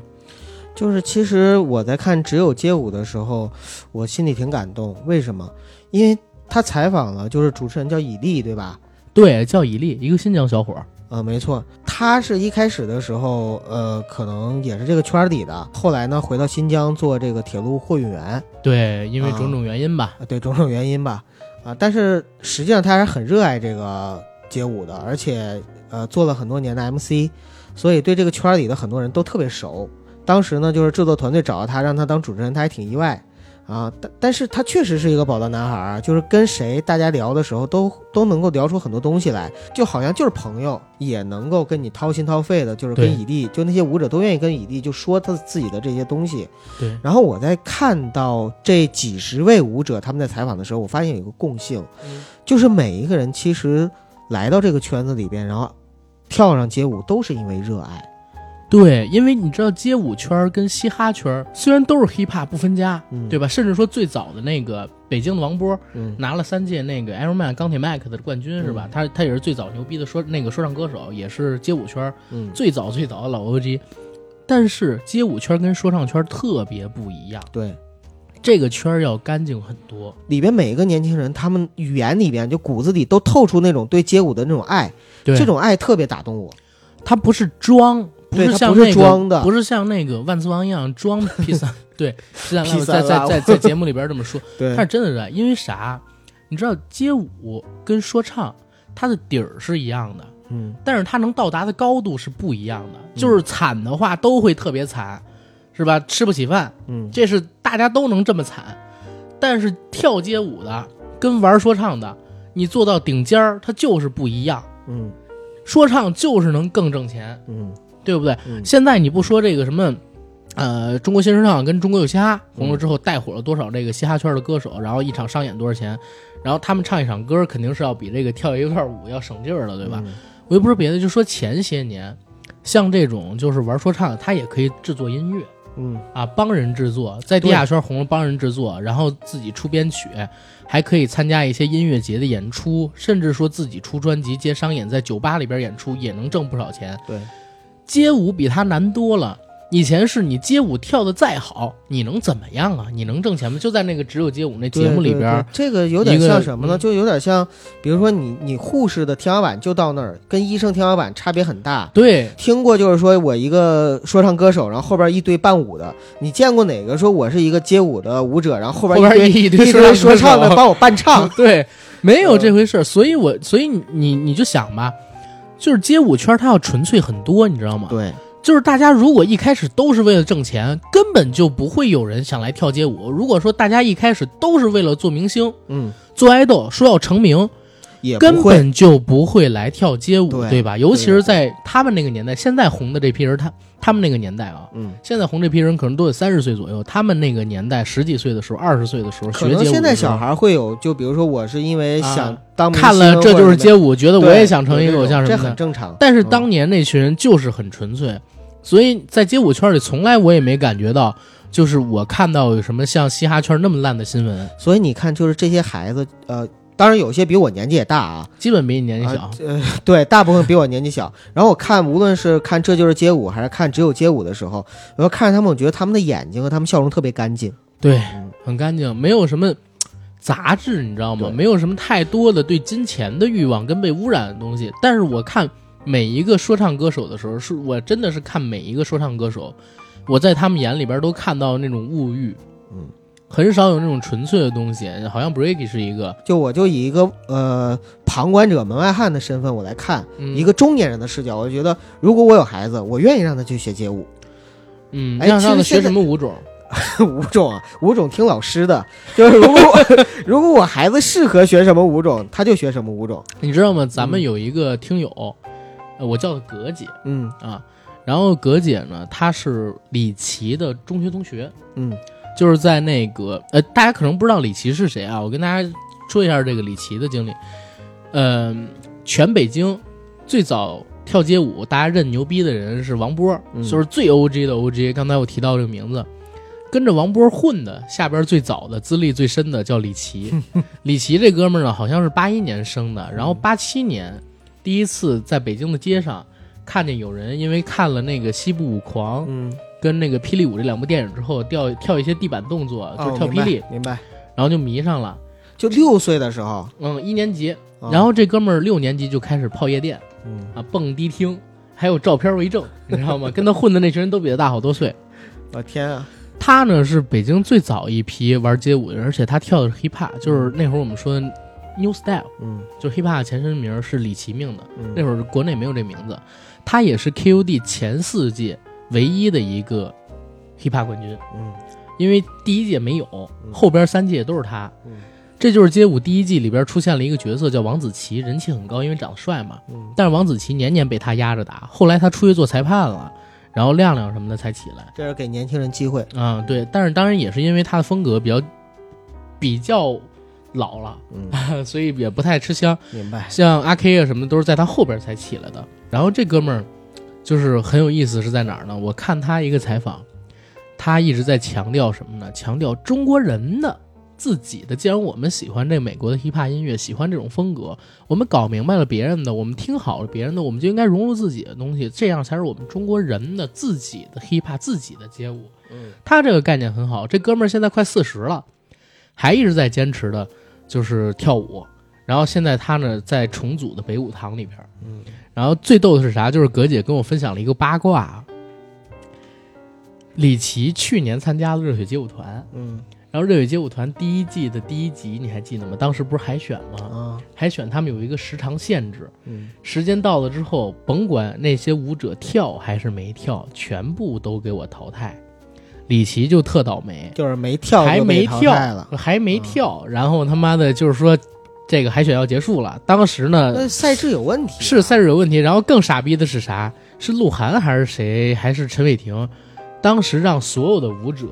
就是其实我在看《只有街舞》的时候，我心里挺感动。为什么？因为他采访了，就是主持人叫以利，对吧？对，叫以利，一个新疆小伙儿。呃，没错，他是一开始的时候，呃，可能也是这个圈儿里的，后来呢，回到新疆做这个铁路货运员，对，因为啊种种原因吧。啊，对种种原因吧，啊，但是实际上他还是很热爱这个街舞的，而且呃做了很多年的 MC，所以对这个圈儿里的很多人都特别熟。当时呢，就是制作团队找到他，让他当主持人，他还挺意外啊。但但是他确实是一个宝藏男孩儿啊，就是跟谁大家聊的时候都都能够聊出很多东西来，就好像就是朋友，也能够跟你掏心掏肺的，就是跟对以利，就那些舞者都愿意跟以利就说他自己的这些东西。对，然后我在看到这几十位舞者他们在采访的时候，我发现有一个共性，嗯就是每一个人其实来到这个圈子里边，然后跳上街舞都是因为热爱。对，因为你知道街舞圈跟嘻哈圈虽然都是 hip hop 不分家，嗯对吧？甚至说最早的那个北京的王波嗯拿了三届那个 Iron Man 钢铁麦克的冠军是吧？嗯他他也是最早牛逼的说那个说唱歌手，也是街舞圈嗯，最早最早的老 OG。但是街舞圈跟说唱圈特别不一样，对，这个圈儿要干净很多。里边每一个年轻人，他们语言里边就骨子里都透出那种对街舞的那种爱，对，这种爱特别打动我。他不是装，不是是像那个装的不是像那个万磁王一样装 P 三，对，P 三披在萨拉在在在节目里边这么说，对他是真的热爱，因为啥？你知道街舞跟说唱，它的底儿是一样的，嗯但是它能到达的高度是不一样的。就是惨的话都会特别惨，是吧？吃不起饭，嗯，这是大家都能这么惨。但是跳街舞的跟玩说唱的，你做到顶尖儿，它就是不一样。嗯说唱就是能更挣钱，嗯对不对？嗯现在你不说这个什么，呃，中国新说唱跟中国有嘻哈红了之后，带火了多少这个嘻哈圈的歌手，然后一场商演多少钱，然后他们唱一场歌肯定是要比这个跳一段舞要省劲儿的，对吧？嗯我又不说别的，就说前些年，像这种就是玩说唱的，他也可以制作音乐嗯啊，帮人制作，在地下圈红了帮人制作，然后自己出编曲，还可以参加一些音乐节的演出，甚至说自己出专辑接商演，在酒吧里边演出也能挣不少钱。对，街舞比它难多了。以前是你街舞跳的再好，你能怎么样啊？你能挣钱吗？就在那个只有街舞那节目里边对对儿，对这个有点像什么呢？嗯就有点像，比如说你你护士的天花板就到那儿，跟医生天花板差别很大。对听过就是说我一个说唱歌手，然后后边一堆伴舞的，你见过哪个说我是一个街舞的舞者，然后后边一堆一堆说唱的帮我伴唱？对，没有这回事儿。所以我所以你你你就想吧，就是街舞圈它要纯粹很多，你知道吗？对，就是大家如果一开始都是为了挣钱，根本就不会有人想来跳街舞。如果说大家一开始都是为了做明星、嗯，做爱豆，说要成名，也，根本就不会来跳街舞，对吧？尤其是在他们那个年代，现在红的这批人，他他们那个年代啊，嗯，现在红这批人可能都得三十岁左右，他们那个年代十几岁的时候，二十岁的时候可能现在小孩会有，就比如说我是因为想啊当明看了这就是街舞，觉得我也想成一个偶像什么的。这很正常。但是嗯当年那群人就是很纯粹，所以在街舞圈里从来我也没感觉到，就是我看到有什么像嘻哈圈那么烂的新闻。所以你看，就是这些孩子，呃，当然有些比我年纪也大啊，基本比你年纪小。啊呃，对，大部分比我年纪小。然后我看，无论是看《这就是街舞》还是看《只有街舞》的时候，我要看着他们，我觉得他们的眼睛和他们笑容特别干净。对嗯，很干净，没有什么杂质，你知道吗？没有什么太多的对金钱的欲望跟被污染的东西。但是我看每一个说唱歌手的时候，是我真的是看每一个说唱歌手，我在他们眼里边都看到那种物欲，嗯，很少有那种纯粹的东西。好像 Breaky 是一个，就我就以一个呃旁观者、门外汉的身份，我来看、嗯、一个中年人的视角，我觉得如果我有孩子，我愿意让他去学街舞。嗯，哎让让他学什么舞种？舞种啊，舞种听老师的，就是如果 如果我孩子适合学什么舞种，他就学什么舞种。你知道吗？咱们嗯有一个听友，呃我叫她葛姐嗯啊，然后葛姐呢，她是李琦的中学同学。嗯就是在那个呃，大家可能不知道李琦是谁啊，我跟大家说一下这个李琦的经历。呃，全北京最早跳街舞，大家认牛逼的人是王波，嗯就是最 OG 的 OG。刚才我提到这个名字，跟着王波混的，下边最早的资历最深的叫李琦。李琦这哥们儿呢，好像是八一年生的，然后八七年第一次在北京的街上看见有人因为看了那个西部舞狂。嗯，跟那个霹雳舞这两部电影之后，跳跳一些地板动作，就跳霹雳，明白。然后就迷上了。就六岁的时候，嗯，一年级，啊然后这哥们儿六年级就开始泡夜店嗯啊，蹦迪厅，还有照片为证，你知道吗？跟他混的那群人都比他大好多岁。我天啊，他呢是北京最早一批玩街舞的人，而且他跳的是 hip hop，就是那会儿我们说的 new style，嗯就 hip hop 前身名是李奇命的，嗯，那会儿国内没有这名字。他也是 KUD 前四届唯一的一个 hip hop 冠军。嗯因为第一届没有，嗯后边三届都是他。嗯这就是街舞第一季里边出现了一个角色叫王子奇，人气很高，因为长得帅嘛。嗯但是王子奇年年被他压着打，后来他出去做裁判了，然后亮亮什么的才起来。这是给年轻人机会。啊、对，但是当然也是因为他的风格比较比较老了，嗯，所以也不太吃香。明白。像阿 K 啊什么的都是在他后边才起来的。然后这哥们儿就是很有意思，是在哪儿呢？我看他一个采访，他一直在强调什么呢？强调中国人的自己的。既然我们喜欢这美国的 hiphop 音乐，喜欢这种风格，我们搞明白了别人的，我们听好了别人的，我们就应该融入自己的东西，这样才是我们中国人的自己的 hiphop 自己的街舞。嗯他这个概念很好，这哥们儿现在快四十了，还一直在坚持的，就是跳舞。然后现在他呢在重组的北舞堂里边儿，嗯然后最逗的是啥？就是葛姐跟我分享了一个八卦，李琦去年参加了热血街舞团，嗯然后热血街舞团第一季的第一集你还记得吗？当时不是海选吗？啊海选他们有一个时长限制，嗯时间到了之后，甭管那些舞者跳还是没跳，全部都给我淘汰。李琦就特倒霉，就是没跳还没跳了。，还没跳，然后他妈的就是说，这个海选要结束了。当时呢赛制有问题啊。是赛制有问题，然后更傻逼的是啥？是鹿晗还是谁？还是陈伟霆？当时让所有的舞者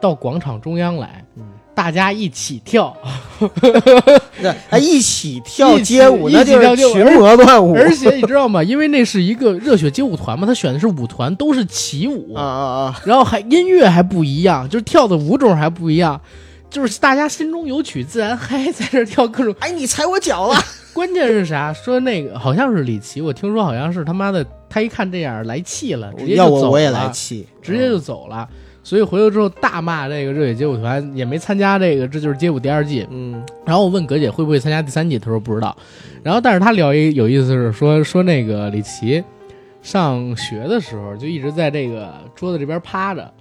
到广场中央来，嗯大家一起跳，那哎一起跳街舞，一那就是群魔乱舞。而且你知道吗？因为那是一个热血街舞团嘛，他选的是舞团，都是齐舞啊啊啊！然后还音乐还不一样，就是跳的舞种还不一样，就是大家心中有曲自然嗨，在这儿跳各种。哎，你踩我脚了！关键是啥？说那个好像是李琦，我听说好像是他妈的，他一看这样来气了，直接就走了，我我也来气，直接就走了。所以回来之后大骂这个热血街舞团，也没参加这个，这就是街舞第二季。嗯然后我问葛姐会不会参加第三季，她说不知道。然后但是她聊一有意思是说说那个李琦上学的时候就一直在这个桌子这边趴着，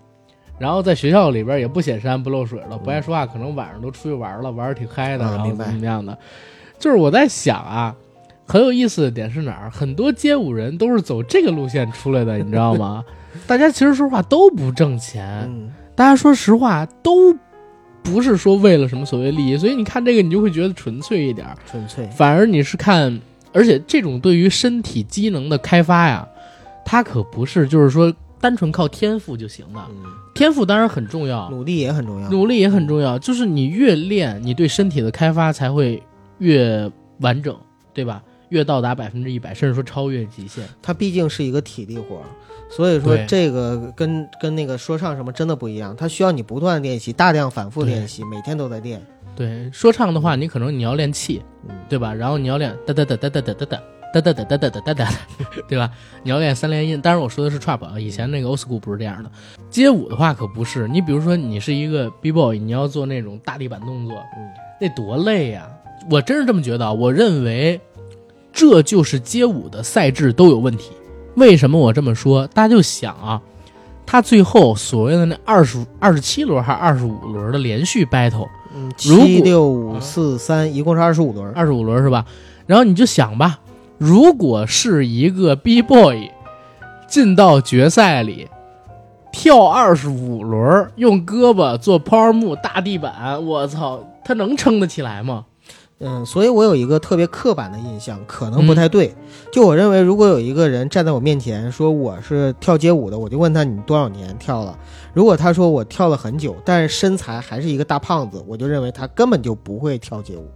然后在学校里边也不显山不漏水了，不爱说话，可能晚上都出去玩了，玩的挺嗨的，然后怎么样的。就是我在想啊，很有意思的点是哪儿？很多街舞人都是走这个路线出来的，你知道吗？大家其实说实话都不挣钱，嗯大家说实话都不是说为了什么所谓利益，所以你看这个你就会觉得纯粹一点，纯粹反而你是看，而且这种对于身体机能的开发呀，它可不是就是说单纯靠天赋就行了，嗯，天赋当然很重要，努力也很重要。努力也很重要，就是你越练，你对身体的开发才会越完整，对吧？越到达百分之一百，甚至说超越极限。它毕竟是一个体力活，所以说这个跟跟那个说唱什么真的不一样，它需要你不断地练习，大量反复练习，每天都在练。对，说唱的话，你可能你要练气，嗯，对吧？然后你要练哒哒哒哒哒哒哒哒。哒哒哒哒哒哒哒哒，对吧？你要练三连音，当然我说的是 trap 啊，以前那个 old school 不是这样的。街舞的话可不是，你比如说你是一个 b boy，你要做那种大地板动作，嗯，那多累呀、我真是这么觉得啊，我认为这就是街舞的赛制都有问题。为什么我这么说？大家就想啊，他最后所谓的那二十二十七轮还是二十五轮的连续 battle，嗯，七六五四三，一共是二十五轮。二十五轮是吧？然后你就想吧，如果是一个 B boy 进到决赛里跳二十五轮，用胳膊做 power move 大地板，我操，他能撑得起来吗？嗯，所以我有一个特别刻板的印象，可能不太对。就我认为，如果有一个人站在我面前说我是跳街舞的，我就问他你多少年跳了。如果他说我跳了很久，但是身材还是一个大胖子，我就认为他根本就不会跳街舞。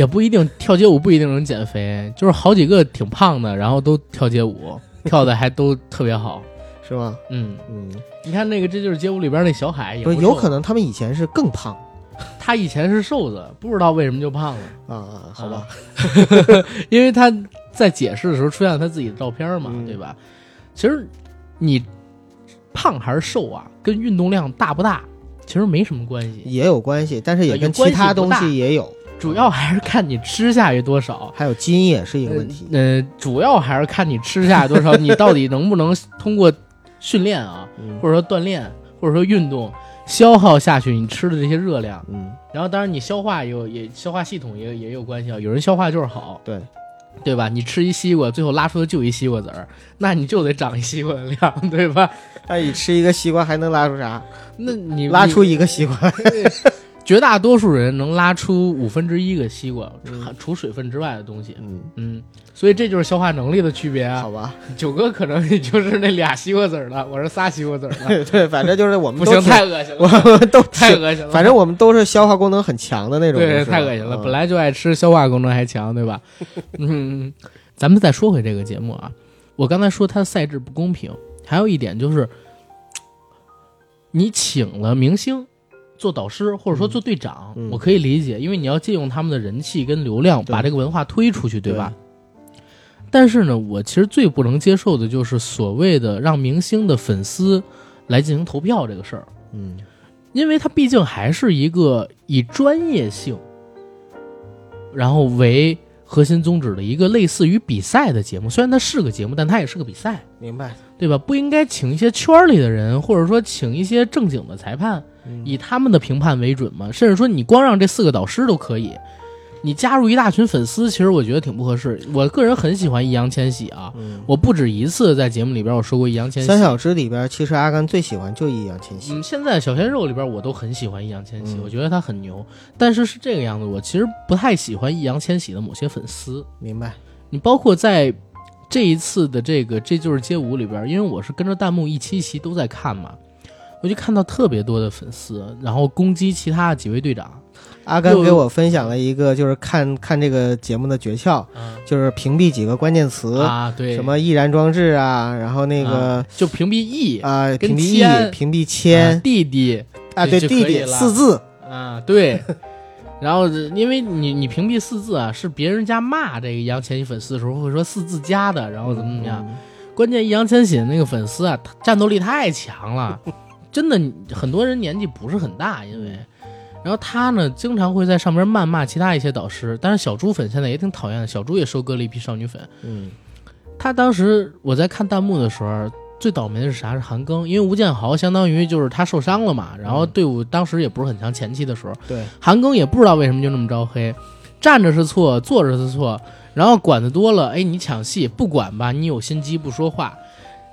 也不一定跳街舞不一定能减肥，就是好几个挺胖的，然后都跳街舞，跳的还都特别好。是吗？嗯，嗯，你看那个，这就是街舞里边那小海，也不是，有可能他们以前是更胖。他以前是瘦子，不知道为什么就胖了。啊啊，好吧，因为他在解释的时候出现了他自己的照片嘛，嗯。对吧？其实你胖还是瘦啊，跟运动量大不大其实没什么关系，也有关系，但是也呃跟其他东西也有，主要还是看你吃下去多少。还有基因也是一个问题。呃，呃主要还是看你吃下去多少，你到底能不能通过训练啊，嗯或者说锻炼，或者说运动消耗下去你吃的这些热量。嗯，然后当然你消化也有也消化系统也也有关系啊，有人消化就是好，对，对吧？你吃一西瓜，最后拉出的就一西瓜籽儿，那你就得长一西瓜的量，对吧？那你吃一个西瓜还能拉出啥？那你拉出一个西瓜绝大多数人能拉出五分之一个西瓜，嗯除除水分之外的东西。嗯，嗯，所以这就是消化能力的区别啊好。吧，九哥可能也就是那俩西瓜籽儿的，我是仨西瓜籽儿的，对，反正就是我们不行，都太恶心了我了，们都太恶心了。反正我们都是消化功能很强的那种，对，太恶心了。嗯本来就爱吃，消化功能还强，对吧？嗯，咱们再说回这个节目啊，我刚才说它的赛制不公平，还有一点就是，你请了明星做导师或者说做队长，我可以理解，因为你要借用他们的人气跟流量，把这个文化推出去，对吧？但是呢，我其实最不能接受的就是所谓的让明星的粉丝来进行投票这个事儿。嗯因为它毕竟还是一个以专业性，然后为核心宗旨的一个类似于比赛的节目。虽然它是个节目，但它也是个比赛，明白。对吧？不应该请一些圈儿里的人，或者说请一些正经的裁判，嗯以他们的评判为准嘛？甚至说你光让这四个导师都可以，你加入一大群粉丝，其实我觉得挺不合适。我个人很喜欢易烊千玺啊，嗯，我不止一次在节目里边我说过易烊千玺。三小只里边，其实阿甘最喜欢就易烊千玺。嗯，现在小鲜肉里边我都很喜欢易烊千玺，嗯我觉得他很牛。但是是这个样子，我其实不太喜欢易烊千玺的某些粉丝。明白。你包括在这一次的这个这就是街舞里边，因为我是跟着弹幕一期一期都在看嘛，我就看到特别多的粉丝，然后攻击其他几位队长。阿甘给我分享了一个，就是看看这个节目的诀窍，啊就是屏蔽几个关键词，啊，对，什么易燃装置啊，然后那个啊就屏蔽易啊，跟屏蔽铅 E，屏蔽啊铅弟弟啊，对弟弟四字，啊，对。然后，因为你你屏蔽四字啊，是别人家骂这个易烊千玺粉丝的时候会说四字加的，然后怎么怎么样。嗯？关键易烊千玺那个粉丝啊，他战斗力太强了，真的很多人年纪不是很大，因为，然后他呢经常会在上面谩骂其他一些导师，但是小猪粉现在也挺讨厌的，小猪也收割了一批少女粉。嗯他当时我在看弹幕的时候，最倒霉的是啥？是韩庚，因为吴建豪相当于就是他受伤了嘛，然后队伍当时也不是很强，前期的时候，对，韩庚也不知道为什么就那么招黑，站着是错，坐着是错，然后管的多了，哎，你抢戏不管吧，你有心机不说话，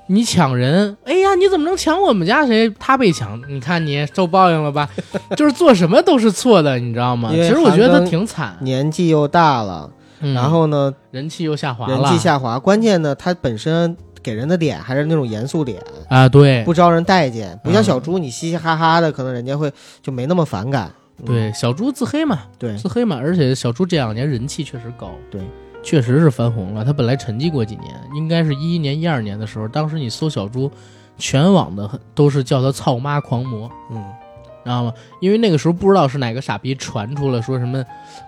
你抢人，哎呀，你怎么能抢我们家谁？他被抢，你看你受报应了吧？就是做什么都是错的，你知道吗？因为其实我觉得他挺惨，年纪又大了，嗯。然后呢，人气又下滑了，人气下滑，关键呢，他本身给人的脸还是那种严肃脸，啊，对。不招人待见，不像嗯小猪，你嘻嘻哈哈的，可能人家会就没那么反感。嗯。对，小猪自黑嘛，对，自黑嘛，而且小猪这两年人气确实高，对，确实是翻红了。他本来沉寂过几年，应该是一一年、一二年的时候，当时你搜小猪，全网的都是叫他“操妈狂魔”，嗯，知道吗？因为那个时候不知道是哪个傻逼传出了说什么，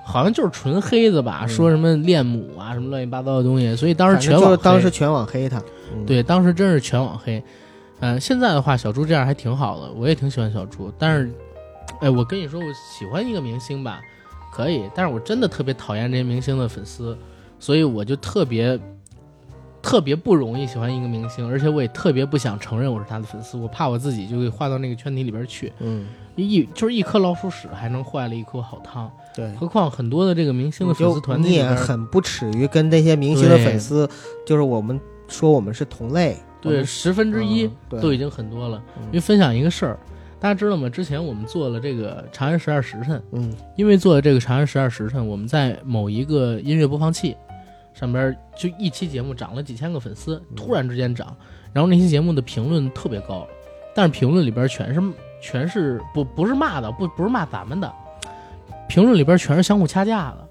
好像就是纯黑子吧，嗯说什么恋母啊，什么乱七八糟的东西，所以当时全网就当时全网黑他。嗯，对，当时真是全网黑。嗯、现在的话，小猪这样还挺好的，我也挺喜欢小猪。但是，哎，我跟你说，我喜欢一个明星吧，可以，但是我真的特别讨厌这些明星的粉丝，所以我就特别特别不容易喜欢一个明星，而且我也特别不想承认我是他的粉丝，我怕我自己就给划到那个圈体里边去。嗯，一就是一颗老鼠屎还能坏了一口好汤，对。何况很多的这个明星的粉丝团体你也很不耻于跟那些明星的粉丝，就是我们说我们是同类，对们十分之一都已经很多了。嗯因为分享一个事儿，大家知道吗？之前我们做了这个《长安十二时辰》，嗯因为做了这个《长安十二时辰》，我们在某一个音乐播放器上边就一期节目涨了几千个粉丝，突然之间涨，然后那期节目的评论特别高，但是评论里边全是全是不不是骂的，不不是骂咱们的，评论里边全是相互掐架的，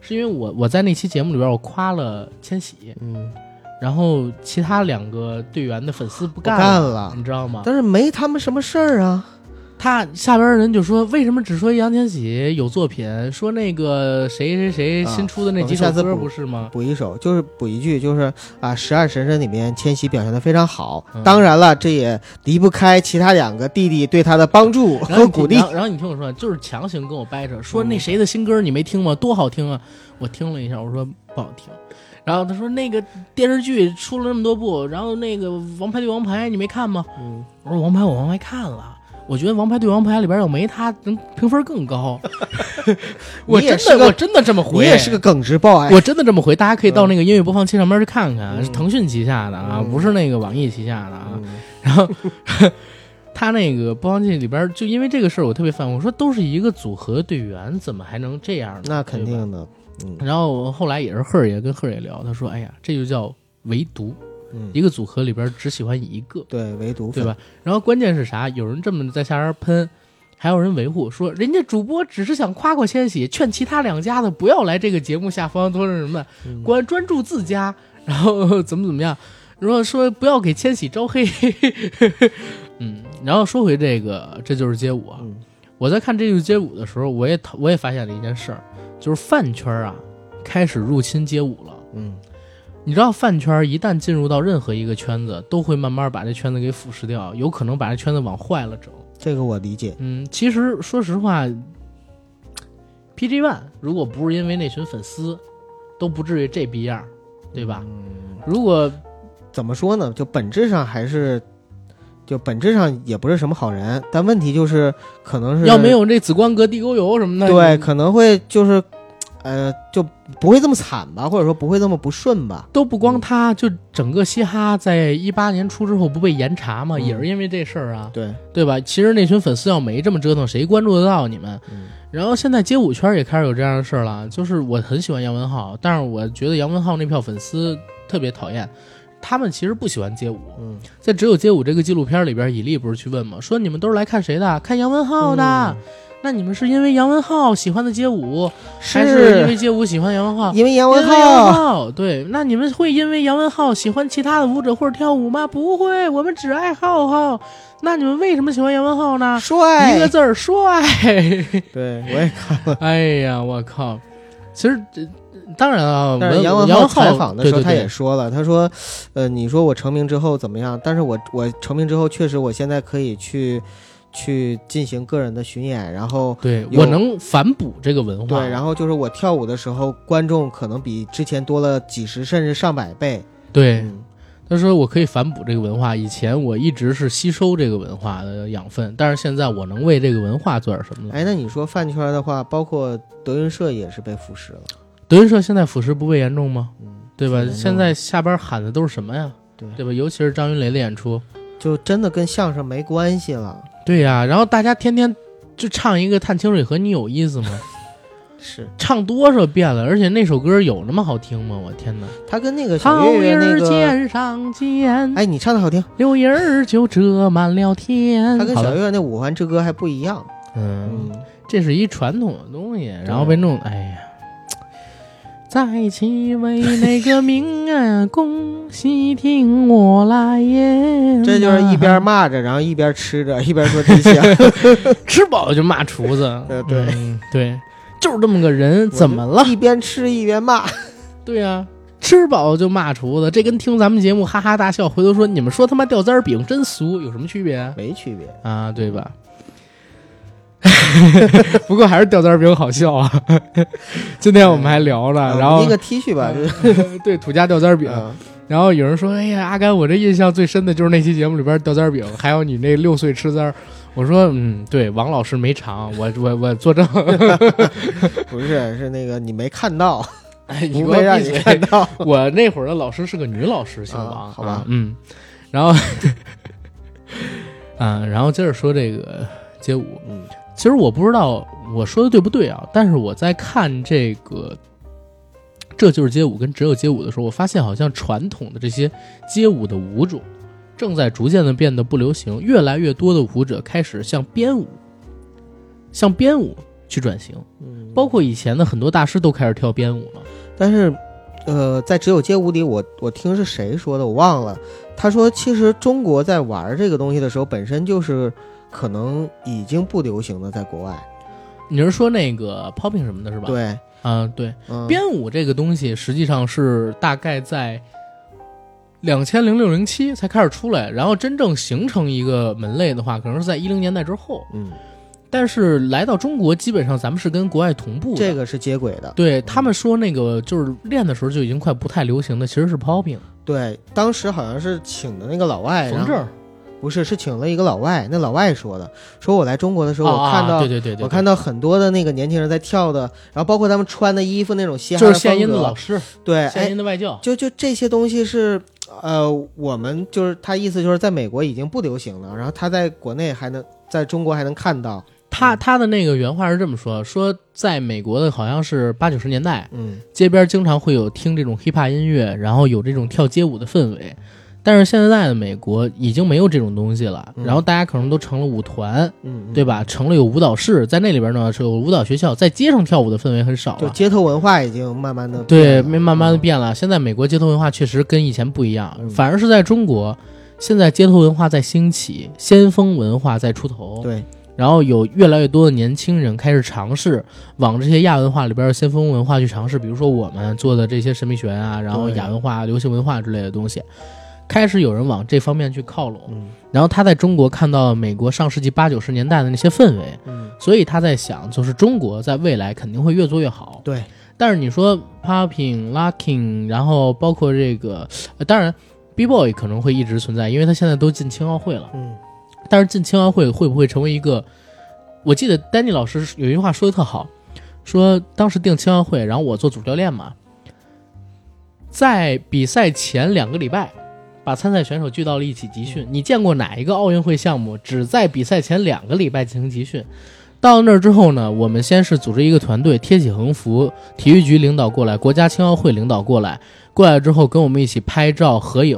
是因为我我在那期节目里边我夸了千玺，嗯，然后其他两个队员的粉丝不干了，你知道吗？但是没他们什么事儿啊。他下边人就说，为什么只说易烊千玺有作品，说那个谁谁谁啊新出的那几首歌不是吗？补一首，就是补一句，就是啊，十二神神里面千玺表现的非常好。嗯当然了，这也离不开其他两个弟弟对他的帮助和鼓励然。后你听我说，就是强行跟我掰扯，说嗯那谁的新歌你没听吗？多好听啊！我听了一下，我说不好听。然后他说那个电视剧出了那么多部，然后那个《王牌对王牌》你没看吗？嗯，我说《王牌》我王牌看了，我觉得《王牌对王牌》里边要没他，能评分更高。我真的我真的这么回，你也是个耿直 boy。我真的这么回，大家可以到那个音乐播放器上面去看看，嗯是腾讯旗下的啊，嗯不是那个网易旗下的啊。嗯然后 他那个播放器里边，就因为这个事儿，我特别烦。我说都是一个组合队员，怎么还能这样呢？那肯。定的。嗯然后后来也是赫爷跟赫爷聊，他说：“哎呀，这就叫唯独，嗯，一个组合里边只喜欢一个，对唯独对吧？”然后关键是啥？有人这么在下边喷。还有人维护说，人家主播只是想夸夸千玺，劝其他两家的不要来这个节目下方多什么，嗯关专注自家，然后怎么怎么样，然后说不要给千玺招黑，嗯，然后说回这个，这就是街舞啊。嗯我在看这就是街舞的时候，我也讨我也发现了一件事儿，就是饭圈啊开始入侵街舞了。嗯你知道饭圈一旦进入到任何一个圈子，都会慢慢把这圈子给腐蚀掉，有可能把这圈子往坏了整。这个我理解。嗯，其实说实话，PG One 如果不是因为那群粉丝，都不至于这逼样儿，对吧？嗯，如果怎么说呢？就本质上还是，就本质上也不是什么好人，但问题就是可能是要没有这紫光阁地沟油什么的，对，可能会就是，呃，就不会这么惨吧，或者说不会这么不顺吧。都不光他，就整个嘻哈在一八年初之后不被严查吗？嗯也是因为这事儿啊，对，对吧？其实那群粉丝要没这么折腾，谁关注得到你们？嗯然后现在街舞圈也开始有这样的事儿了，就是我很喜欢杨文浩，但是我觉得杨文浩那票粉丝特别讨厌，他们其实不喜欢街舞。嗯，在《只有街舞》这个纪录片里边，以利不是去问吗？说你们都是来看谁的？看杨文浩的。嗯那你们是因为杨文浩喜欢的街舞，还是因为街舞喜欢杨文浩？因为杨文浩，对，那你们会因为杨文浩喜欢其他的舞者或者跳舞吗？不会，我们只爱浩浩。那你们为什么喜欢杨文浩呢？帅，一个字儿帅。对我也看了。哎呀，我靠！其实这当然啊，但是杨文浩采访的时候，他对对对也说了，他说，呃，你说我成名之后怎么样？但是我我成名之后，确实我现在可以去去进行个人的巡演，然后对我能反哺这个文化。对，然后就是我跳舞的时候，观众可能比之前多了几十甚至上百倍。对，嗯他说我可以反哺这个文化。以前我一直是吸收这个文化的养分，但是现在我能为这个文化做点什么了。哎，那你说饭圈的话，包括德云社也是被腐蚀了，德云社现在腐蚀不被严重吗？嗯，对吧现在下边喊的都是什么呀？对对吧？尤其是张云雷的演出，就真的跟相声没关系了。对呀、然后大家天天就唱一个《探清水河》，你有意思吗？是唱多少遍了？而且那首歌有那么好听吗？我天哪！他跟那个小好岳岳那个，儿尖上尖，哎，你唱的好听，柳叶儿就遮满了天。他跟好小岳岳那五环之歌还不一样。嗯，嗯，这是一传统的东西，然后被弄，哎呀，在一起为那个名啊，恭喜听我来言。这就是一边骂着，然后一边吃着，一边说真相。吃饱就骂厨子。对对嗯对，就是这么个人，怎么了？一边吃一边骂。对呀、吃饱就骂厨子，这跟听咱们节目哈哈大笑，回头说你们说他妈掉渣儿饼真俗，有什么区别没区别。啊？对吧？不过还是掉渣儿饼好笑啊！今天我们还聊了，然后一个 T 恤吧，就是。对土家掉渣儿饼，嗯。然后有人说：“哎呀，阿甘，我这印象最深的就是那期节目里边掉渣儿饼，还有你那六岁吃渣儿。”我说：“嗯，对，王老师没尝，我我我作证。不是是那个你没看到，不会让你看到。我那会儿的老师是个女老师，姓啊王，好吧。啊嗯，然后，嗯，然后接着说这个街舞，嗯其实我不知道我说的对不对啊，但是我在看这个。这就是街舞跟只有街舞的时候，我发现好像传统的这些街舞的舞种正在逐渐的变得不流行，越来越多的舞者开始向编舞、向编舞去转型，嗯，包括以前的很多大师都开始跳编舞了。但是，呃，在只有街舞里，我我听是谁说的，我忘了。他说，其实中国在玩这个东西的时候，本身就是可能已经不流行了，在国外。你是说那个 popping 什么的是吧？，对，啊、对，嗯，编舞这个东西实际上是大概在两千零六零七才开始出来，然后真正形成一个门类的话，可能是在一零年代之后。嗯，但是来到中国，基本上咱们是跟国外同步的。这个是接轨的。对他们说那个就是练的时候就已经快不太流行的，其实是 popping。对，当时好像是请的那个老外，不是，是请了一个老外。那老外说的，说我来中国的时候，我啊看到、对对对对，我看到很多的那个年轻人在跳的，然后包括他们穿的衣服那种嘻哈的就是现音的老师，对，献哎，音的外教。就就这些东西是，呃，我们就是他意思就是在美国已经不流行了，然后他在国内还能在中国还能看到，他他的那个原话是这么说：说在美国的好像是八九十年代，嗯街边经常会有听这种 hiphop 音乐，然后有这种跳街舞的氛围。但是现在的美国已经没有这种东西了，嗯然后大家可能都成了舞团，对？吧？成了有舞蹈室，在那里边呢是有舞蹈学校，在街上跳舞的氛围很少了。就街头文化已经慢慢的对，慢慢的变了。现在美国街头文化确实跟以前不一样，嗯反而是在中国，现在街头文化在兴起，先锋文化在出头。对，然后有越来越多的年轻人开始尝试往这些亚文化里边的先锋文化去尝试，比如说我们做的这些神秘学啊，然后亚文化、流行文化之类的东西，开始有人往这方面去靠拢。嗯然后他在中国看到美国上世纪八九十年代的那些氛围，嗯，所以他在想，就是中国在未来肯定会越做越好。对，但是你说 popping、locking，然后包括这个，呃当然 b boy 可能会一直存在，因为他现在都进青奥会了。嗯但是进青奥会会不会成为一个？我记得丹尼老师有一句话说的特好，说当时定青奥会，然后我做主教练嘛，在比赛前两个礼拜，把参赛选手聚到了一起集训。你见过哪一个奥运会项目只在比赛前两个礼拜进行集训？到那儿之后呢，我们先是组织一个团队，贴起横幅，体育局领导过来，国家青奥会领导过来，过来之后跟我们一起拍照合影，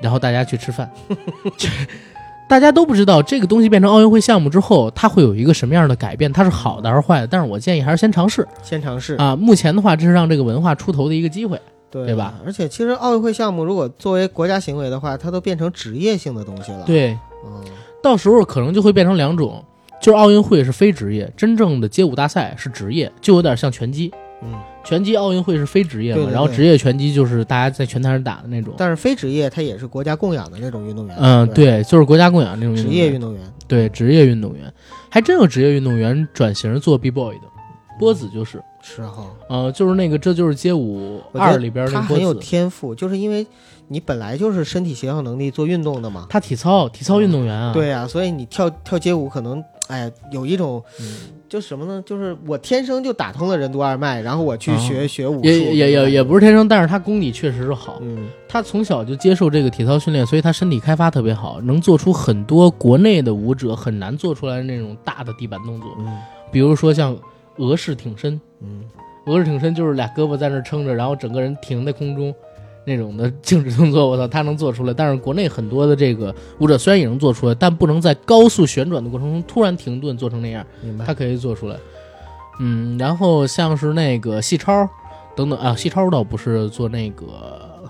然后大家去吃饭。大家都不知道这个东西变成奥运会项目之后，它会有一个什么样的改变，它是好的还是坏的？但是我建议还是先尝试先尝试，啊。目前的话，这是让这个文化出头的一个机会。对对吧？而且其实奥运会项目如果作为国家行为的话，它都变成职业性的东西了。，对，嗯到时候可能就会变成两种，就是奥运会是非职业，真正的街舞大赛是职业，就有点像拳击。嗯，拳击奥运会是非职业嘛，对对对然后职业拳击就是大家在拳台上打的那种。但是非职业它也是国家供养的那种运动员。嗯，对，就是国家供养那种职业运动员。对职业运动员，还真有职业运动员转型做 B boy 的，波子就是，是哈，呃，就是那个这就是街舞二里边那个波他很有，天赋，就是因为你本来就是身体协调能力做运动的嘛。他体操体操运动员啊，对呀、所以你跳跳街舞可能，哎，有一种嗯，就什么呢？就是我天生就打通了任督二脉，然后我去啊。学、学武术，也也也也不是天生，但是他功底确实是好，嗯，他从小就接受这个体操训练，所以他身体开发特别好，能做出很多国内的舞者很难做出来的那种大的地板动作，嗯。比如说像俄式挺身，嗯俄式挺身就是俩胳膊在那儿撑着，然后整个人停在空中。那种的静止动作，我操，他能做出来。但是国内很多的这个舞者虽然也能做出来，但不能在高速旋转的过程中突然停顿做成那样。明白。他可以做出来。嗯，然后像是那个细超，等等啊，细超倒不是做那个，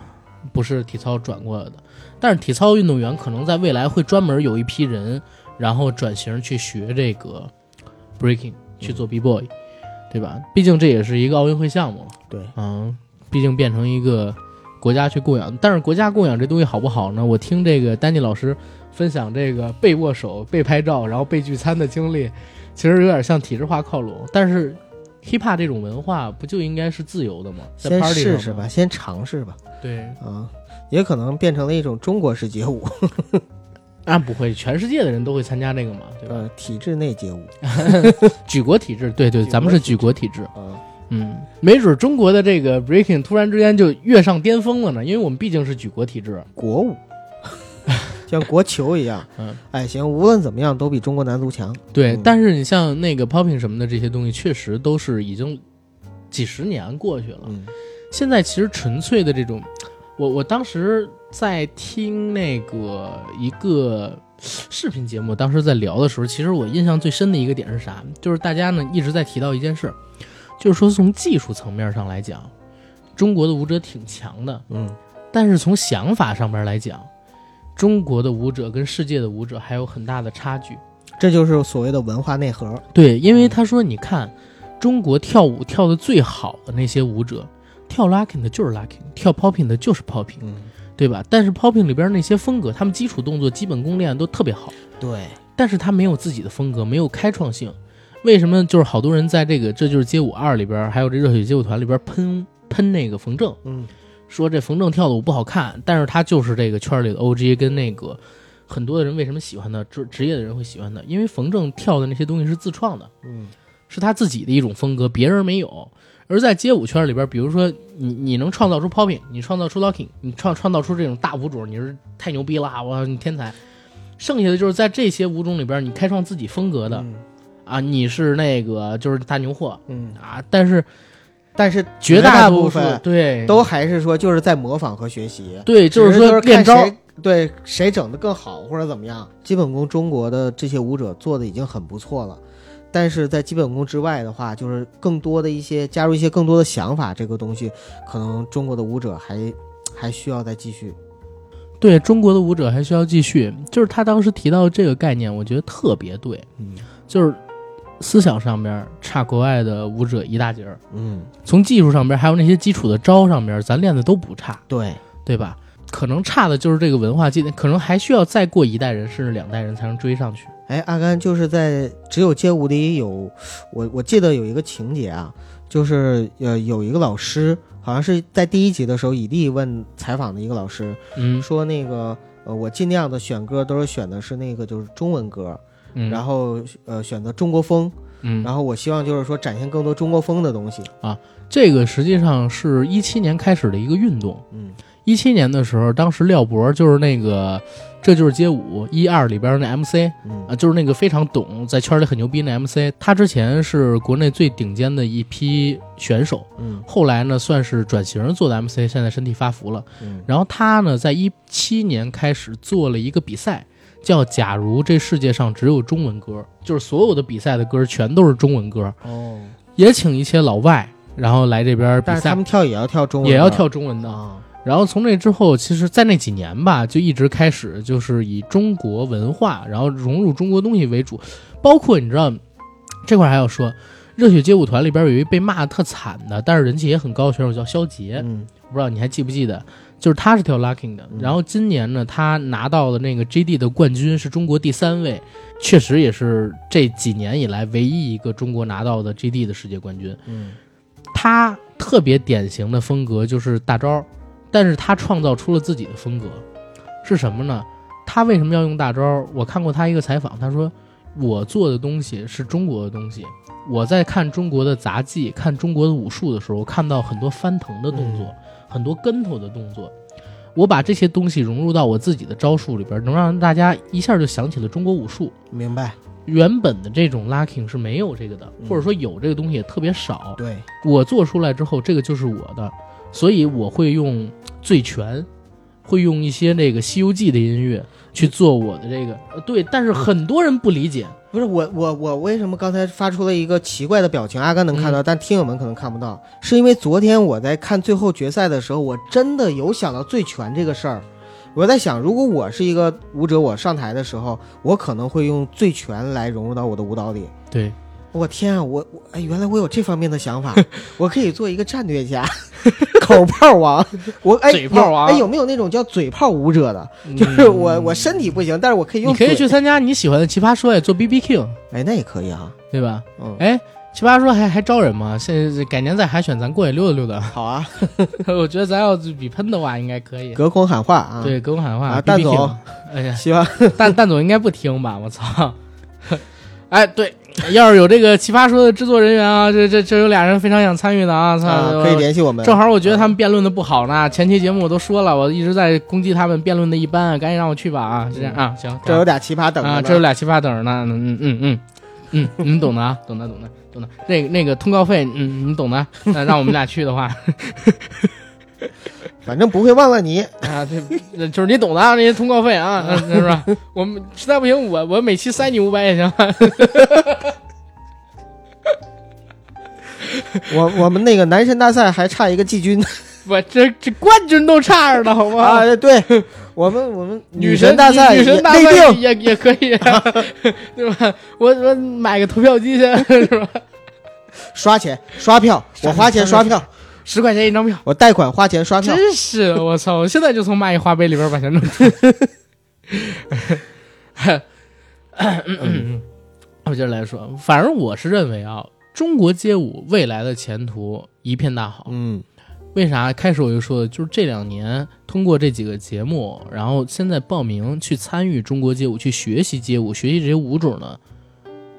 不是体操转过来的，但是体操运动员可能在未来会专门有一批人，然后转型去学这个 breaking，去做 b boy，、对吧？毕竟这也是一个奥运会项目，对，嗯，毕竟变成一个国家去供养，但是国家供养这东西好不好呢？我听这个丹尼老师分享这个被握手、被拍照，然后被聚餐的经历，其实有点像体制化靠拢。但是 hiphop 这种文化不就应该是自由的吗？在先试试吧，先尝试吧，对，啊，也可能变成了一种中国式街舞，那不会，全世界的人都会参加这个嘛，对吧？呃，体制内街舞，举国体制，对对，咱们是举国体制。嗯，嗯，没准中国的这个 breaking 突然之间就跃上巅峰了呢，因为我们毕竟是举国体制。国舞，像国球一样，嗯，哎，行，无论怎么样都比中国男足强，对，嗯但是你像那个 popping 什么的这些东西，确实都是已经几十年过去了。嗯现在其实纯粹的这种，我我当时在听那个一个视频节目，当时在聊的时候，其实我印象最深的一个点是啥？就是大家呢一直在提到一件事儿，就是说从技术层面上来讲，中国的舞者挺强的，嗯，但是从想法上面来讲，中国的舞者跟世界的舞者还有很大的差距。这就是所谓的文化内核，对，因为他说，你看，中国跳舞跳的最好的那些舞者，跳 locking 的就是 locking，跳 popping 的就是 popping，嗯，对吧？但是 popping 里边那些风格，他们基础动作、基本功练得都特别好，对，但是他没有自己的风格，没有开创性。为什么？就是好多人在这个《这就是街舞二》里边，还有这《热血街舞团》里边喷喷那个冯正，嗯说这冯正跳的舞不好看，但是他就是这个圈里的 OG，跟那个很多的人为什么喜欢他，职职业的人会喜欢他，因为冯正跳的那些东西是自创的。嗯是他自己的一种风格，别人没有。而在街舞圈里边，比如说你你能创造出 popping，你创造出 locking，你创创造出这种大舞种，你是太牛逼了，我你天才。剩下的就是在这些舞种里边，你开创自己风格的、嗯啊，你是那个就是大牛货嗯，啊，但是但是绝大部分对都还是说就是在模仿和学习，对，就是说练招看谁对谁整的更好或者怎么样。基本功中国的这些舞者做的已经很不错了，但是在基本功之外的话，就是更多的一些加入一些更多的想法，这个东西可能中国的舞者还还需要再继续。对中国的舞者还需要继续。就是他当时提到这个概念，我觉得特别对，嗯就是思想上边差国外的舞者一大截儿。嗯，从技术上边，还有那些基础的招上边，咱练的都不差，对，对吧？可能差的就是这个文化积淀，可能还需要再过一代人甚至两代人才能追上去。哎，阿甘就是在只有街舞里有我我记得有一个情节啊，就是呃有一个老师，好像是在第一集的时候，以利问采访的一个老师嗯说那个呃我尽量的选歌都是选的是那个就是中文歌，嗯，然后呃选择中国风，嗯，然后我希望就是说展现更多中国风的东西啊。这个实际上是一七年开始的一个运动。嗯一七年的时候，当时廖博就是那个《这就是街舞》一二里边那 MC 嗯啊，就是那个非常懂，在圈里很牛逼那 MC。他之前是国内最顶尖的一批选手，嗯后来呢算是转型做的 MC，现在身体发福了。嗯然后他呢，在一七年开始做了一个比赛，叫“假如这世界上只有中文歌”，就是所有的比赛的歌全都是中文歌，哦，也请一些老外，然后来这边比赛但是他，们跳也要跳中文，也要跳中文的。啊。然后从那之后，其实，在那几年吧，就一直开始就是以中国文化，然后融入中国东西为主，包括你知道，这块儿还要说，热血街舞团里边有一被骂的特惨的，但是人气也很高的选手叫肖杰，嗯不知道你还记不记得？就是他是跳 locking 的，嗯然后今年呢，他拿到了那个 JD 的冠军，是中国第三位，确实也是这几年以来唯一一个中国拿到的 JD 的世界冠军。嗯他特别典型的风格就是大招，但是他创造出了自己的风格，是什么呢？他为什么要用大招？我看过他一个采访，他说我做的东西是中国的东西。我在看中国的杂技、看中国的武术的时候，看到很多翻腾的动作，很多跟头的动作。我把这些东西融入到我自己的招数里边，能让大家一下就想起了中国武术。明白。原本的这种 locking 是没有这个的，嗯或者说有这个东西也特别少。对，我做出来之后，这个就是我的，所以我会用醉拳，会用一些那个《西游记》的音乐去做我的这个。呃对，但是很多人不理解，不是我我我为什么刚才发出了一个奇怪的表情？阿甘能看到，但听友们可能看不到，是因为昨天我在看最后决赛的时候，我真的有想到醉拳这个事儿。我在想，如果我是一个舞者，我上台的时候，我可能会用醉拳来融入到我的舞蹈里。对，我天啊，我我哎，原来我有这方面的想法，我可以做一个战略家，口炮王。我哎，嘴炮王有哎，有没有那种叫嘴炮舞者的？就是我我身体不行，但是我可以用嗯你可以去参加你喜欢的奇葩说，呀做 B B Q，哎，那也可以啊。对吧？嗯，哎，奇葩说还还招人吗？现在改年再海选，咱过去溜达溜达。好啊，我觉得咱要是比喷的话，应该可以。隔空喊话啊。，对，隔空喊话。啊蛋总，哎呀，希望蛋蛋总应该不听吧？我操！哎，对，要是有这个奇葩说的制作人员啊，这这这有俩人非常想参与的啊，操、啊可以联系我们。正好我觉得他们辩论的不好呢，前期节目我都说了，我一直在攻击他们辩论的一般，赶紧让我去吧啊！就这样啊，行，这有俩奇葩等着呢啊，这有俩奇葩等着呢，嗯嗯嗯嗯嗯，你们懂的啊，懂的懂的懂的。那个那个通告费，嗯，你懂的。那让我们俩去的话，反正不会忘了你。啊，这就是你懂的啊，那些通告费啊，嗯是吧？我们实在不行，我我每期塞你五百也行。我我们那个男神大赛还差一个季军我这这冠军都差着呢，好不好？啊，对我们我们女神大赛女女神大赛定，也也可以、啊，对吧？我我买个投票机去，是吧？刷钱刷票，我花钱刷票，十块钱一张票，我贷款花钱刷票。真是我操！我现在就从蚂蚁花呗里边把钱弄出来。我接着来说，反正我是认为啊，中国街舞未来的前途一片大好。嗯为啥？开始我就说，就是这两年通过这几个节目，然后现在报名去参与中国街舞、去学习街舞、学习这些舞种的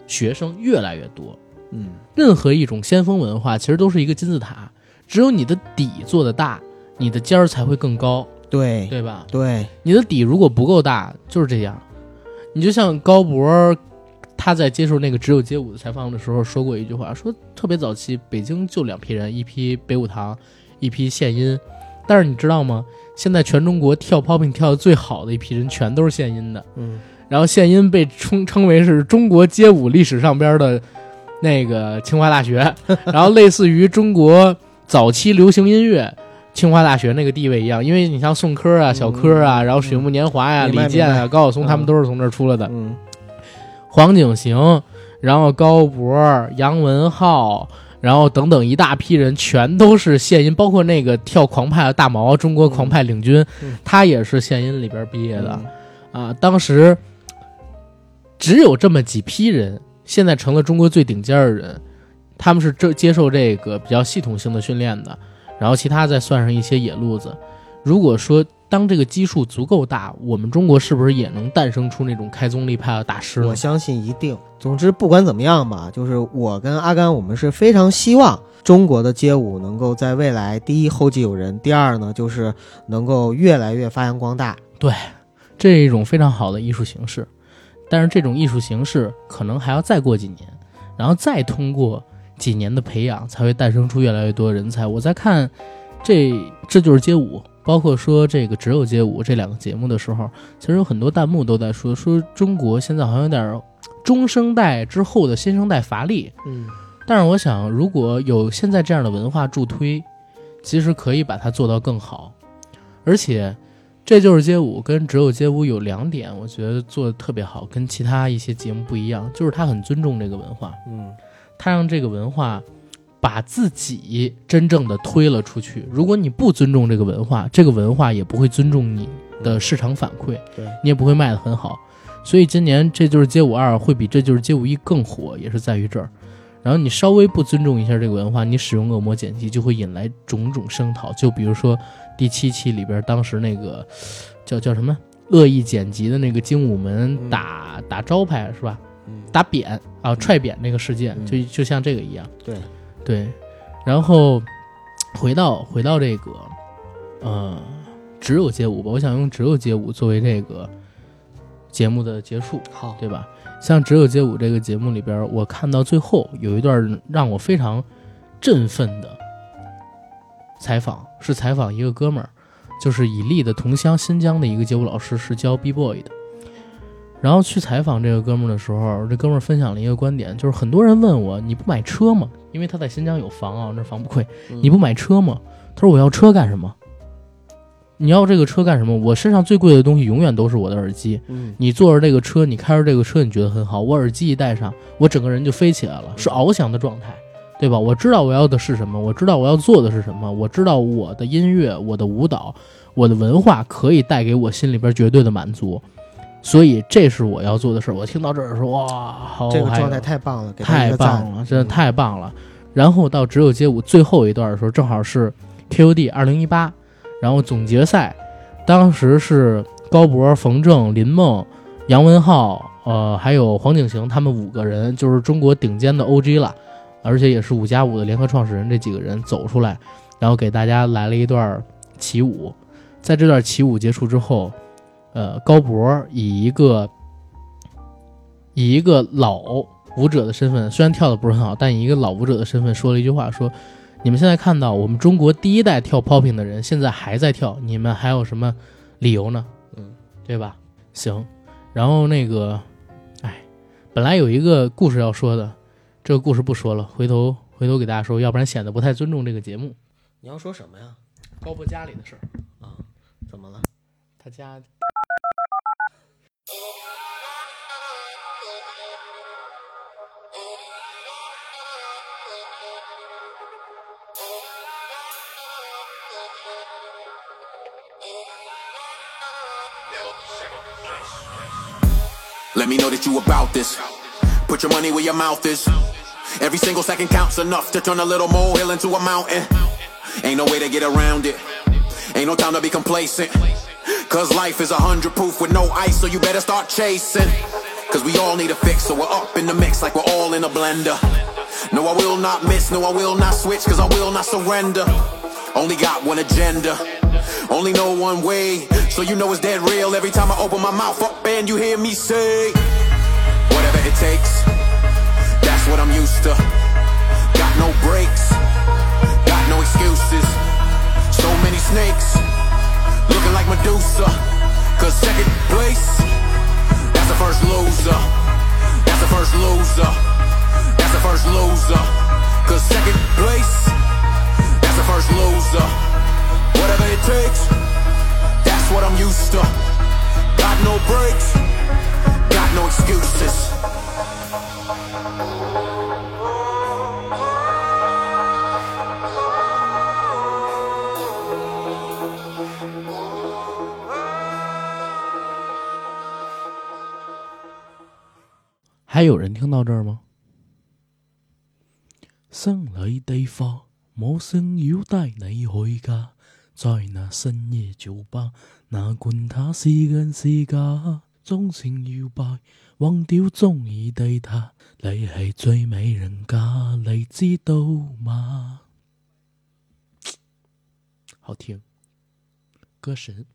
学生越来越多。嗯任何一种先锋文化其实都是一个金字塔，只有你的底做得大，你的尖儿才会更高，对对吧？对，你的底如果不够大，就是这样。你就像高博，他在接受那个只有街舞的采访的时候说过一句话，说特别早期北京就两批人，一批北舞堂，一批现音。但是你知道吗？现在全中国跳 popping 跳的最好的一批人，全都是现音的。嗯然后现音被称称为是中国街舞历史上边的那个清华大学，然后类似于中国早期流行音乐清华大学那个地位一样，因为你像宋柯啊、小柯啊，嗯然后水木年华呀、李健啊、高晓松，嗯他们都是从这儿出来的。嗯。黄景行，然后高博、杨文浩，然后等等一大批人，全都是现音，包括那个跳狂派的大毛，中国狂派领军，嗯他也是现音里边毕业的。嗯。啊，当时只有这么几批人，现在成了中国最顶尖的人，他们是这接受这个比较系统性的训练的，然后其他再算上一些野路子。如果说当这个基数足够大，我们中国是不是也能诞生出那种开宗立派的大师呢我？相信一定。总之，不管怎么样吧，就是我跟阿甘，我们是非常希望中国的街舞能够在未来，第一后继有人，第二呢，就是能够越来越发扬光大。对这是一种非常好的艺术形式，但是这种艺术形式可能还要再过几年，然后再通过几年的培养，才会诞生出越来越多的人才。我在看这这就是街舞，包括说这个只有街舞这两个节目的时候，其实有很多弹幕都在说说中国现在好像有点中生代之后的新生代乏力。嗯但是我想，如果有现在这样的文化助推，其实可以把它做到更好。而且，这就是街舞跟只有街舞有两点，我觉得做的特别好，跟其他一些节目不一样，就是他很尊重这个文化，嗯他让这个文化把自己真正的推了出去。如果你不尊重这个文化，这个文化也不会尊重你的市场反馈，对你也不会卖得很好。所以今年这就是街舞二会比这就是街舞一更火，也是在于这儿。然后你稍微不尊重一下这个文化，你使用恶魔剪辑就会引来种种声讨。就比如说第七期里边，当时那个叫叫什么恶意剪辑的那个精武门嗯打、打招牌是吧？嗯，打扁啊，踹扁那个事件，嗯就就像这个一样。对对，然后回到回到这个呃只有街舞吧，我想用只有街舞作为这个节目的结束。好，对吧？像《只有街舞》这个节目里边，我看到最后有一段让我非常振奋的采访，是采访一个哥们儿，就是以利的同乡新疆的一个街舞老师，是教 B boy 的。然后去采访这个哥们儿的时候，这哥们儿分享了一个观点，就是很多人问我，你不买车吗？因为他在新疆有房啊，那房不亏，你不买车吗？他说我要车干什么？你要这个车干什么？我身上最贵的东西永远都是我的耳机。嗯你坐着这个车，你开着这个车，你觉得很好。我耳机一戴上，我整个人就飞起来了，是翱翔的状态，对吧？我知道我要的是什么，我知道我要做的是什么，我知道我的音乐、我的舞蹈、我的文化可以带给我心里边绝对的满足，所以这是我要做的事儿。我听到这儿说，哇，好嗨这个状态太棒了，给太棒了，真的太棒了。然后到只有街舞最后一段的时候，正好是 KOD 二零一八，然后总决赛，当时是高博、冯正、林梦、杨文浩，呃，还有黄景行他们五个人，就是中国顶尖的 OG 了，而且也是五加五的联合创始人，这几个人走出来，然后给大家来了一段起舞。在这段起舞结束之后，呃，高博以一个以一个老舞者的身份，虽然跳的不是很好，但以一个老舞者的身份说了一句话，说：“你们现在看到我们中国第一代跳 popping 的人，现在还在跳，你们还有什么理由呢？嗯，对吧？行，然后那个，哎，本来有一个故事要说的，这个故事不说了，回头回头给大家说，要不然显得不太尊重这个节目。你要说什么呀？高博家里的事儿，啊，怎么了？Let me know that you about this. Put your money where your mouth is. Every single second counts enough to turn a little molehill into a mountain. Ain't no way to get around it. Ain't no time to be complacent. Cause life is a hundred proof with no ice, so you better start chasing. Cause we all need a fix, so we're up in the mix like we're all in a blender. No, I will not miss, no, I will not switch, cause I will not surrender. Only got one agenda, only know one way. So you know it's dead real every time I open my mouth up and you hear me say, Whatever it takes, that's what I'm used to. Got no breaks, got no excuses. So many snakes, like Medusa. Cause second place, that's the first loser. That's the first loser. That's the first loser. Cause second place, that's the first loser. Whatever it takes, that's what I'm used to. Got no breaks, got no excuses. 还有人听到这儿嗎？生里的花，我想要带你回家，在那深夜酒吧，哪管他是真是假，縱情搖擺，忘掉中意的他，你係最美人家，你知道吗？好听，歌神。